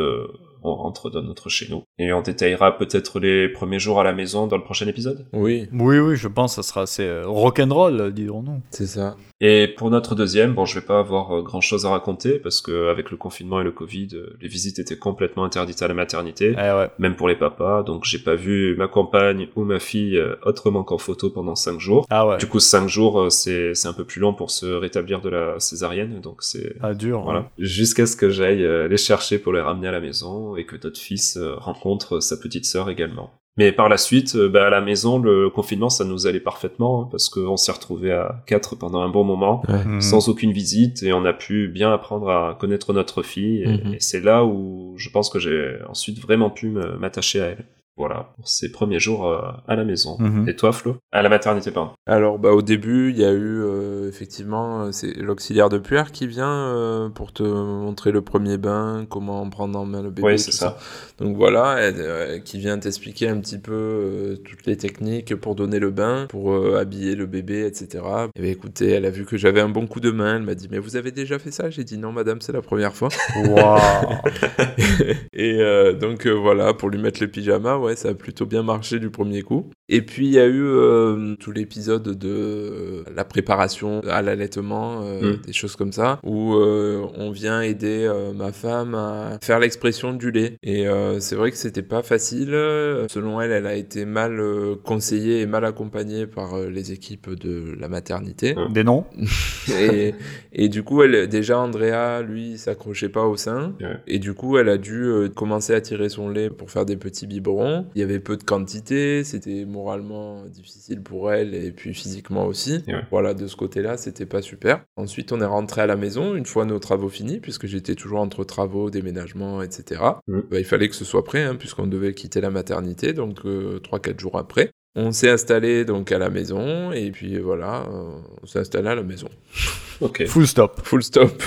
on rentre dans notre chez nous. Et on détaillera peut-être les premiers jours à la maison dans le prochain épisode. Oui. Oui, oui, je pense que ça sera assez euh, rock'n'roll, dirons-nous. C'est ça. Et pour notre deuxième, bon, je vais pas avoir euh, grand chose à raconter parce que avec le confinement et le Covid, euh, les visites étaient complètement interdites à la maternité, eh même pour les papas. Donc j'ai pas vu ma compagne ou ma fille autrement qu'en photo pendant cinq jours. Ah ouais. Du coup, cinq jours, c'est c'est un peu plus long pour se rétablir de la césarienne, donc c'est ah dur. Voilà. Jusqu'à ce que j'aille les chercher pour les ramener à la maison et que notre fils euh, rencontre sa petite sœur également. Mais par la suite, euh, bah, à la maison, le confinement, ça nous allait parfaitement, hein, parce qu'on s'est retrouvé à quatre pendant un bon moment, mhm. sans aucune visite, et on a pu bien apprendre à connaître notre fille, et, mhm. c'est là où je pense que j'ai ensuite vraiment pu m'attacher à elle. Voilà, pour ses premiers jours euh, à la maison. Mhm. Et toi, Flo? À la maternité, pardon. Alors, bah, au début, il y a eu euh, effectivement, euh, c'est l'auxiliaire de puère qui vient euh, pour te montrer le premier bain, comment prendre en main le bébé. Oui, c'est ça. Donc voilà, elle, euh, qui vient t'expliquer un petit peu toutes les techniques pour donner le bain, pour habiller le bébé, etc. Et bien écoutez, elle a vu que j'avais un bon coup de main, elle m'a dit mais vous avez déjà fait ça? J'ai dit non madame, c'est la première fois. Waouh Et donc voilà, pour lui mettre le pyjama, ouais, ça a plutôt bien marché du premier coup. Et puis il y a eu euh, tout l'épisode de euh, la préparation à l'allaitement, euh, Mm. des choses comme ça, où euh, on vient aider euh, ma femme à faire l'expression du lait. Et euh, c'est vrai que c'était pas facile. Selon elle, elle a été mal euh, conseillée et mal accompagnée par euh, les équipes de la maternité. Mm. Des noms? Et, et du coup, elle, déjà, Andrea, lui, il s'accrochait pas au sein. Ouais. Et du coup, elle a dû euh, commencer à tirer son lait pour faire des petits biberons. Il y avait peu de quantité, c'était moralement difficile pour elle et puis physiquement aussi. Ouais. Voilà, de ce côté-là, c'était pas super. Ensuite, on est rentré à la maison une fois nos travaux finis, puisque j'étais toujours entre travaux, déménagement, etc. Mhm. Bah, il fallait que ce soit prêt, hein, puisqu'on devait quitter la maternité, donc 3-4 jours après. On s'est installé donc à la maison et puis voilà, euh, on s'est installé à la maison. Ok. Full stop. Full stop.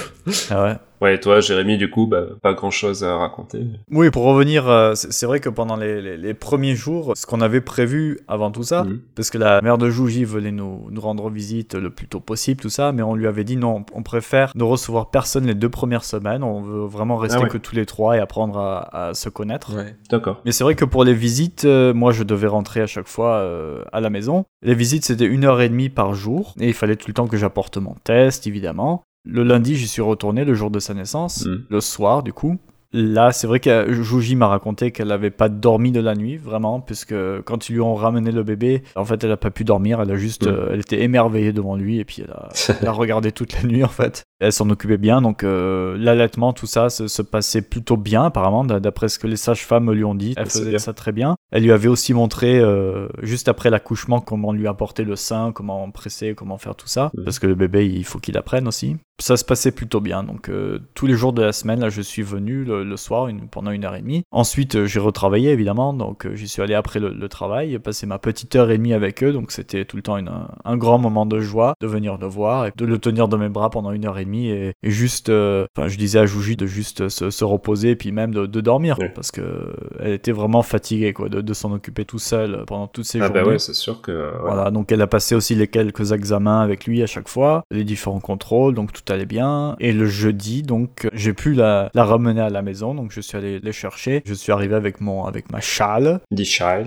Ah ouais. Ouais, et toi, Jérémy, du coup, bah, pas grand chose à raconter. Oui, pour revenir, euh, c'est vrai que pendant les, les- les premiers jours, ce qu'on avait prévu avant tout ça, Mhm. parce que la mère de Jouji voulait nous, nous rendre visite le plus tôt possible, tout ça, mais on lui avait dit non, on préfère ne recevoir personne les deux premières semaines, on veut vraiment rester Ah ouais. que tous les trois et apprendre à, à se connaître. Ouais. D'accord. Mais c'est vrai que pour les visites, euh, moi je devais rentrer à chaque fois euh, à la maison. Les visites c'était une heure et demie par jour et il fallait tout le temps que j'apporte mon test évidemment. Le lundi j'y suis retourné le jour de sa naissance, Mhm. le soir du coup. Là, c'est vrai que Jouji m'a raconté qu'elle n'avait pas dormi de la nuit, vraiment, puisque quand ils lui ont ramené le bébé, en fait, elle n'a pas pu dormir, elle a juste, Mhm. euh, elle était émerveillée devant lui, et puis elle a, elle a regardé toute la nuit, en fait. Elle s'en occupait bien, donc euh, l'allaitement, tout ça, se, se passait plutôt bien, apparemment, d'après ce que les sages-femmes lui ont dit. Elle C'est faisait ça très bien. Elle lui avait aussi montré, euh, juste après l'accouchement, comment lui apporter le sein, comment presser, comment faire tout ça, Mhm. parce que le bébé, il faut qu'il apprenne aussi. Ça se passait plutôt bien, donc euh, tous les jours de la semaine, là, je suis venu le, le soir une- pendant une heure et demie. Ensuite, j'ai retravaillé, évidemment, donc j'y suis allé après le, le travail, passer ma petite heure et demie avec eux, donc c'était tout le temps une- un, un grand moment de joie de venir le voir et de le tenir dans mes bras pendant une heure et demie et, et juste, euh, enfin, je disais à Jouji de juste se, se reposer et puis même de, de dormir, Ouais. parce que euh, elle était vraiment fatiguée, quoi, de, de s'en occuper tout seul pendant toutes ces Ah journées. bah ouais, c'est sûr que... ouais. Voilà, donc elle a passé aussi les quelques examens avec lui à chaque fois, les différents contrôles, donc tout allait bien. Et le jeudi, donc j'ai pu la, la ramener à la maison, donc je suis allé les chercher. Je suis arrivé avec mon avec ma châle,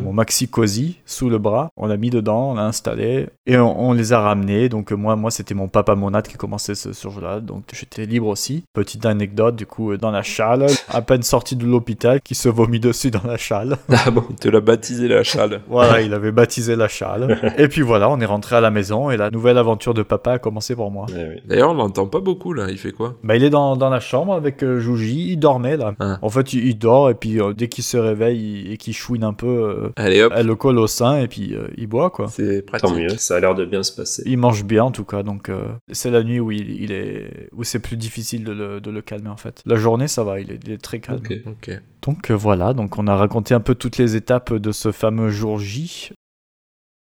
mon maxi cosy sous le bras. On l'a mis dedans, on l'a installé et on, on les a ramenés. Donc moi, moi c'était mon papa monade qui commençait ce, ce jour-là, donc j'étais libre aussi. Petite anecdote du coup euh, dans la châle, à peine sorti de l'hôpital, qui se vomit dessus dans la châle. Ah bon Il te l'a baptisé la châle. Voilà, il avait baptisé la châle. Et puis voilà, on est rentré à la maison et la nouvelle aventure de papa a commencé pour moi. Oui. D'ailleurs, on l'entend pas beaucoup là. Il fait quoi? Bah, il est dans, dans la chambre avec euh, Jouji, il dormait là. Ah. En fait, il, il dort et puis euh, dès qu'il se réveille il- et qu'il chouine un peu, euh, Allez hop, elle le colle au sein et puis euh, il boit quoi. c'est pratique. Tant mieux, ça a l'air de bien se passer. Il mange bien en tout cas, donc euh, c'est la nuit où il, il est où c'est plus difficile de le, de le calmer en fait. La journée ça va, il est, il est très calme. Ok. Ok. Donc euh, voilà, donc on a raconté un peu toutes les étapes de ce fameux jour J.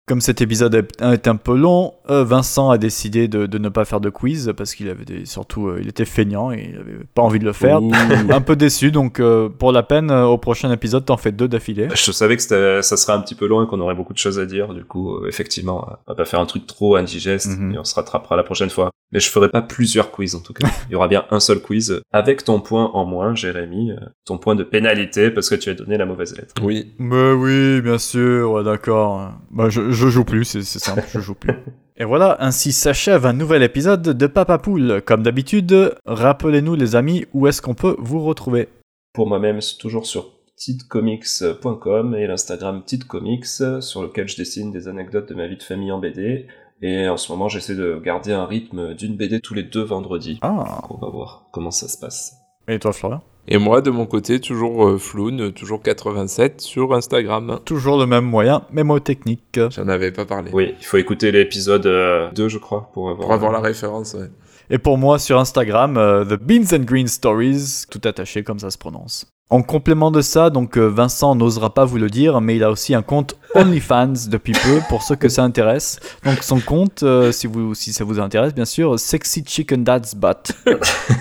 Comme cet épisode est un peu long, euh, Vincent a décidé de, de ne pas faire de quiz parce qu'il avait des- surtout euh, il était feignant et il avait pas envie de le faire. Ouh. un peu déçu, donc euh, pour la peine, euh, au prochain épisode, t'en fais deux d'affilée. Je savais que ça serait un petit peu long et qu'on aurait beaucoup de choses à dire. Du coup, effectivement, on va pas faire un truc trop indigeste Mhm. et on se rattrapera la prochaine fois. Mais je ferai pas plusieurs quiz en tout cas. Il y aura bien un seul quiz avec ton point en moins, Jérémy, ton point de pénalité parce que tu as donné la mauvaise lettre. Oui. Mais oui, bien sûr, ouais, d'accord. Bah, je, je joue plus, c'est simple, je joue plus. Et voilà, ainsi s'achève un nouvel épisode de Papa Poule. Comme d'habitude, rappelez-nous les amis, où est-ce qu'on peut vous retrouver? Pour moi-même, c'est toujours sur petitecomics.com et l'Instagram petitecomics sur lequel je dessine des anecdotes de ma vie de famille en BD. Et en ce moment, j'essaie de garder un rythme d'une BD tous les deux vendredis. Ah, On va voir comment ça se passe. et toi Florian? Et moi, de mon côté, toujours euh, Floun, toujours 87 sur Instagram. Toujours le même moyen, mémotechnique. J'en avais pas parlé. Oui, il faut écouter l'épisode euh, 2, je crois, pour avoir, Pour avoir la référence, ouais. Et pour moi, sur Instagram, euh, The Beans and Green Stories, tout attaché comme ça se prononce. En complément de ça, donc euh, Vincent n'osera pas vous le dire, mais il a aussi un compte OnlyFans depuis peu pour ceux que ça intéresse. Donc son compte, euh, si, vous, si ça vous intéresse, bien sûr, Sexy Chicken Dad's Butt.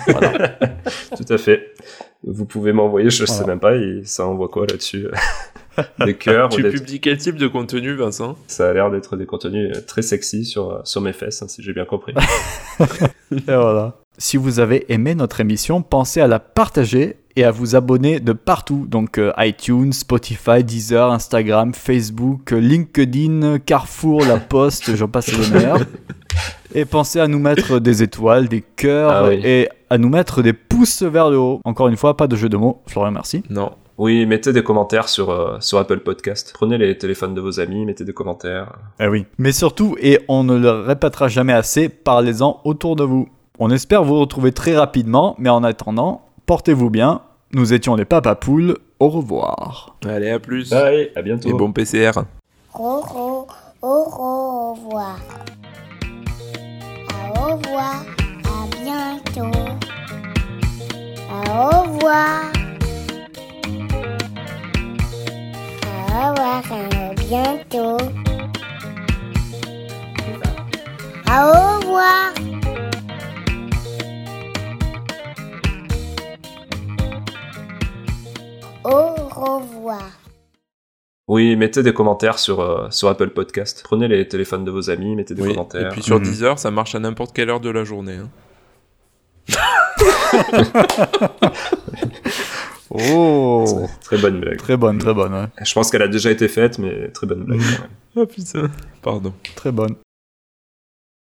voilà. Tout à fait. Vous pouvez m'envoyer, je sais Voilà. même pas, et ça envoie quoi là-dessus? Des cœurs, Tu publies quel type de contenu, Vincent? Ça a l'air d'être des contenus euh, très sexy sur, sur mes fesses, hein, si j'ai bien compris. Et voilà. Si vous avez aimé notre émission, pensez à la partager et à vous abonner de partout. Donc euh, iTunes, Spotify, Deezer, Instagram, Facebook, euh, LinkedIn, Carrefour, La Poste, j'en passe les meilleurs. Et pensez à nous mettre des étoiles, des cœurs Ah oui. et à nous mettre des pouces vers le haut. Encore une fois, pas de jeu de mots. Florian, merci. Non. Oui, mettez des commentaires sur, euh, sur Apple Podcast. Prenez les téléphones de vos amis, mettez des commentaires. Eh oui. Mais surtout, et on ne le répétera jamais assez, parlez-en autour de vous. On espère vous retrouver très rapidement, mais en attendant, portez-vous bien. Nous étions les Papapoules. Au revoir. Allez, à plus. Bye, à bientôt. Et bon PCR. Au, au, au revoir. Au revoir. À bientôt. Au revoir. Au revoir. À bientôt. Au revoir. Au revoir. Oui, mettez des commentaires sur, euh, sur Apple Podcast. Prenez les téléphones de vos amis, mettez des Oui. Et commentaires. puis sur Mhm. Deezer, ça marche à n'importe quelle heure de la journée. hein. Oh Très bonne blague. Très bonne, très bonne, ouais. Je pense qu'elle a déjà été faite, mais très bonne blague. quand même. Oh putain. Pardon. Très bonne.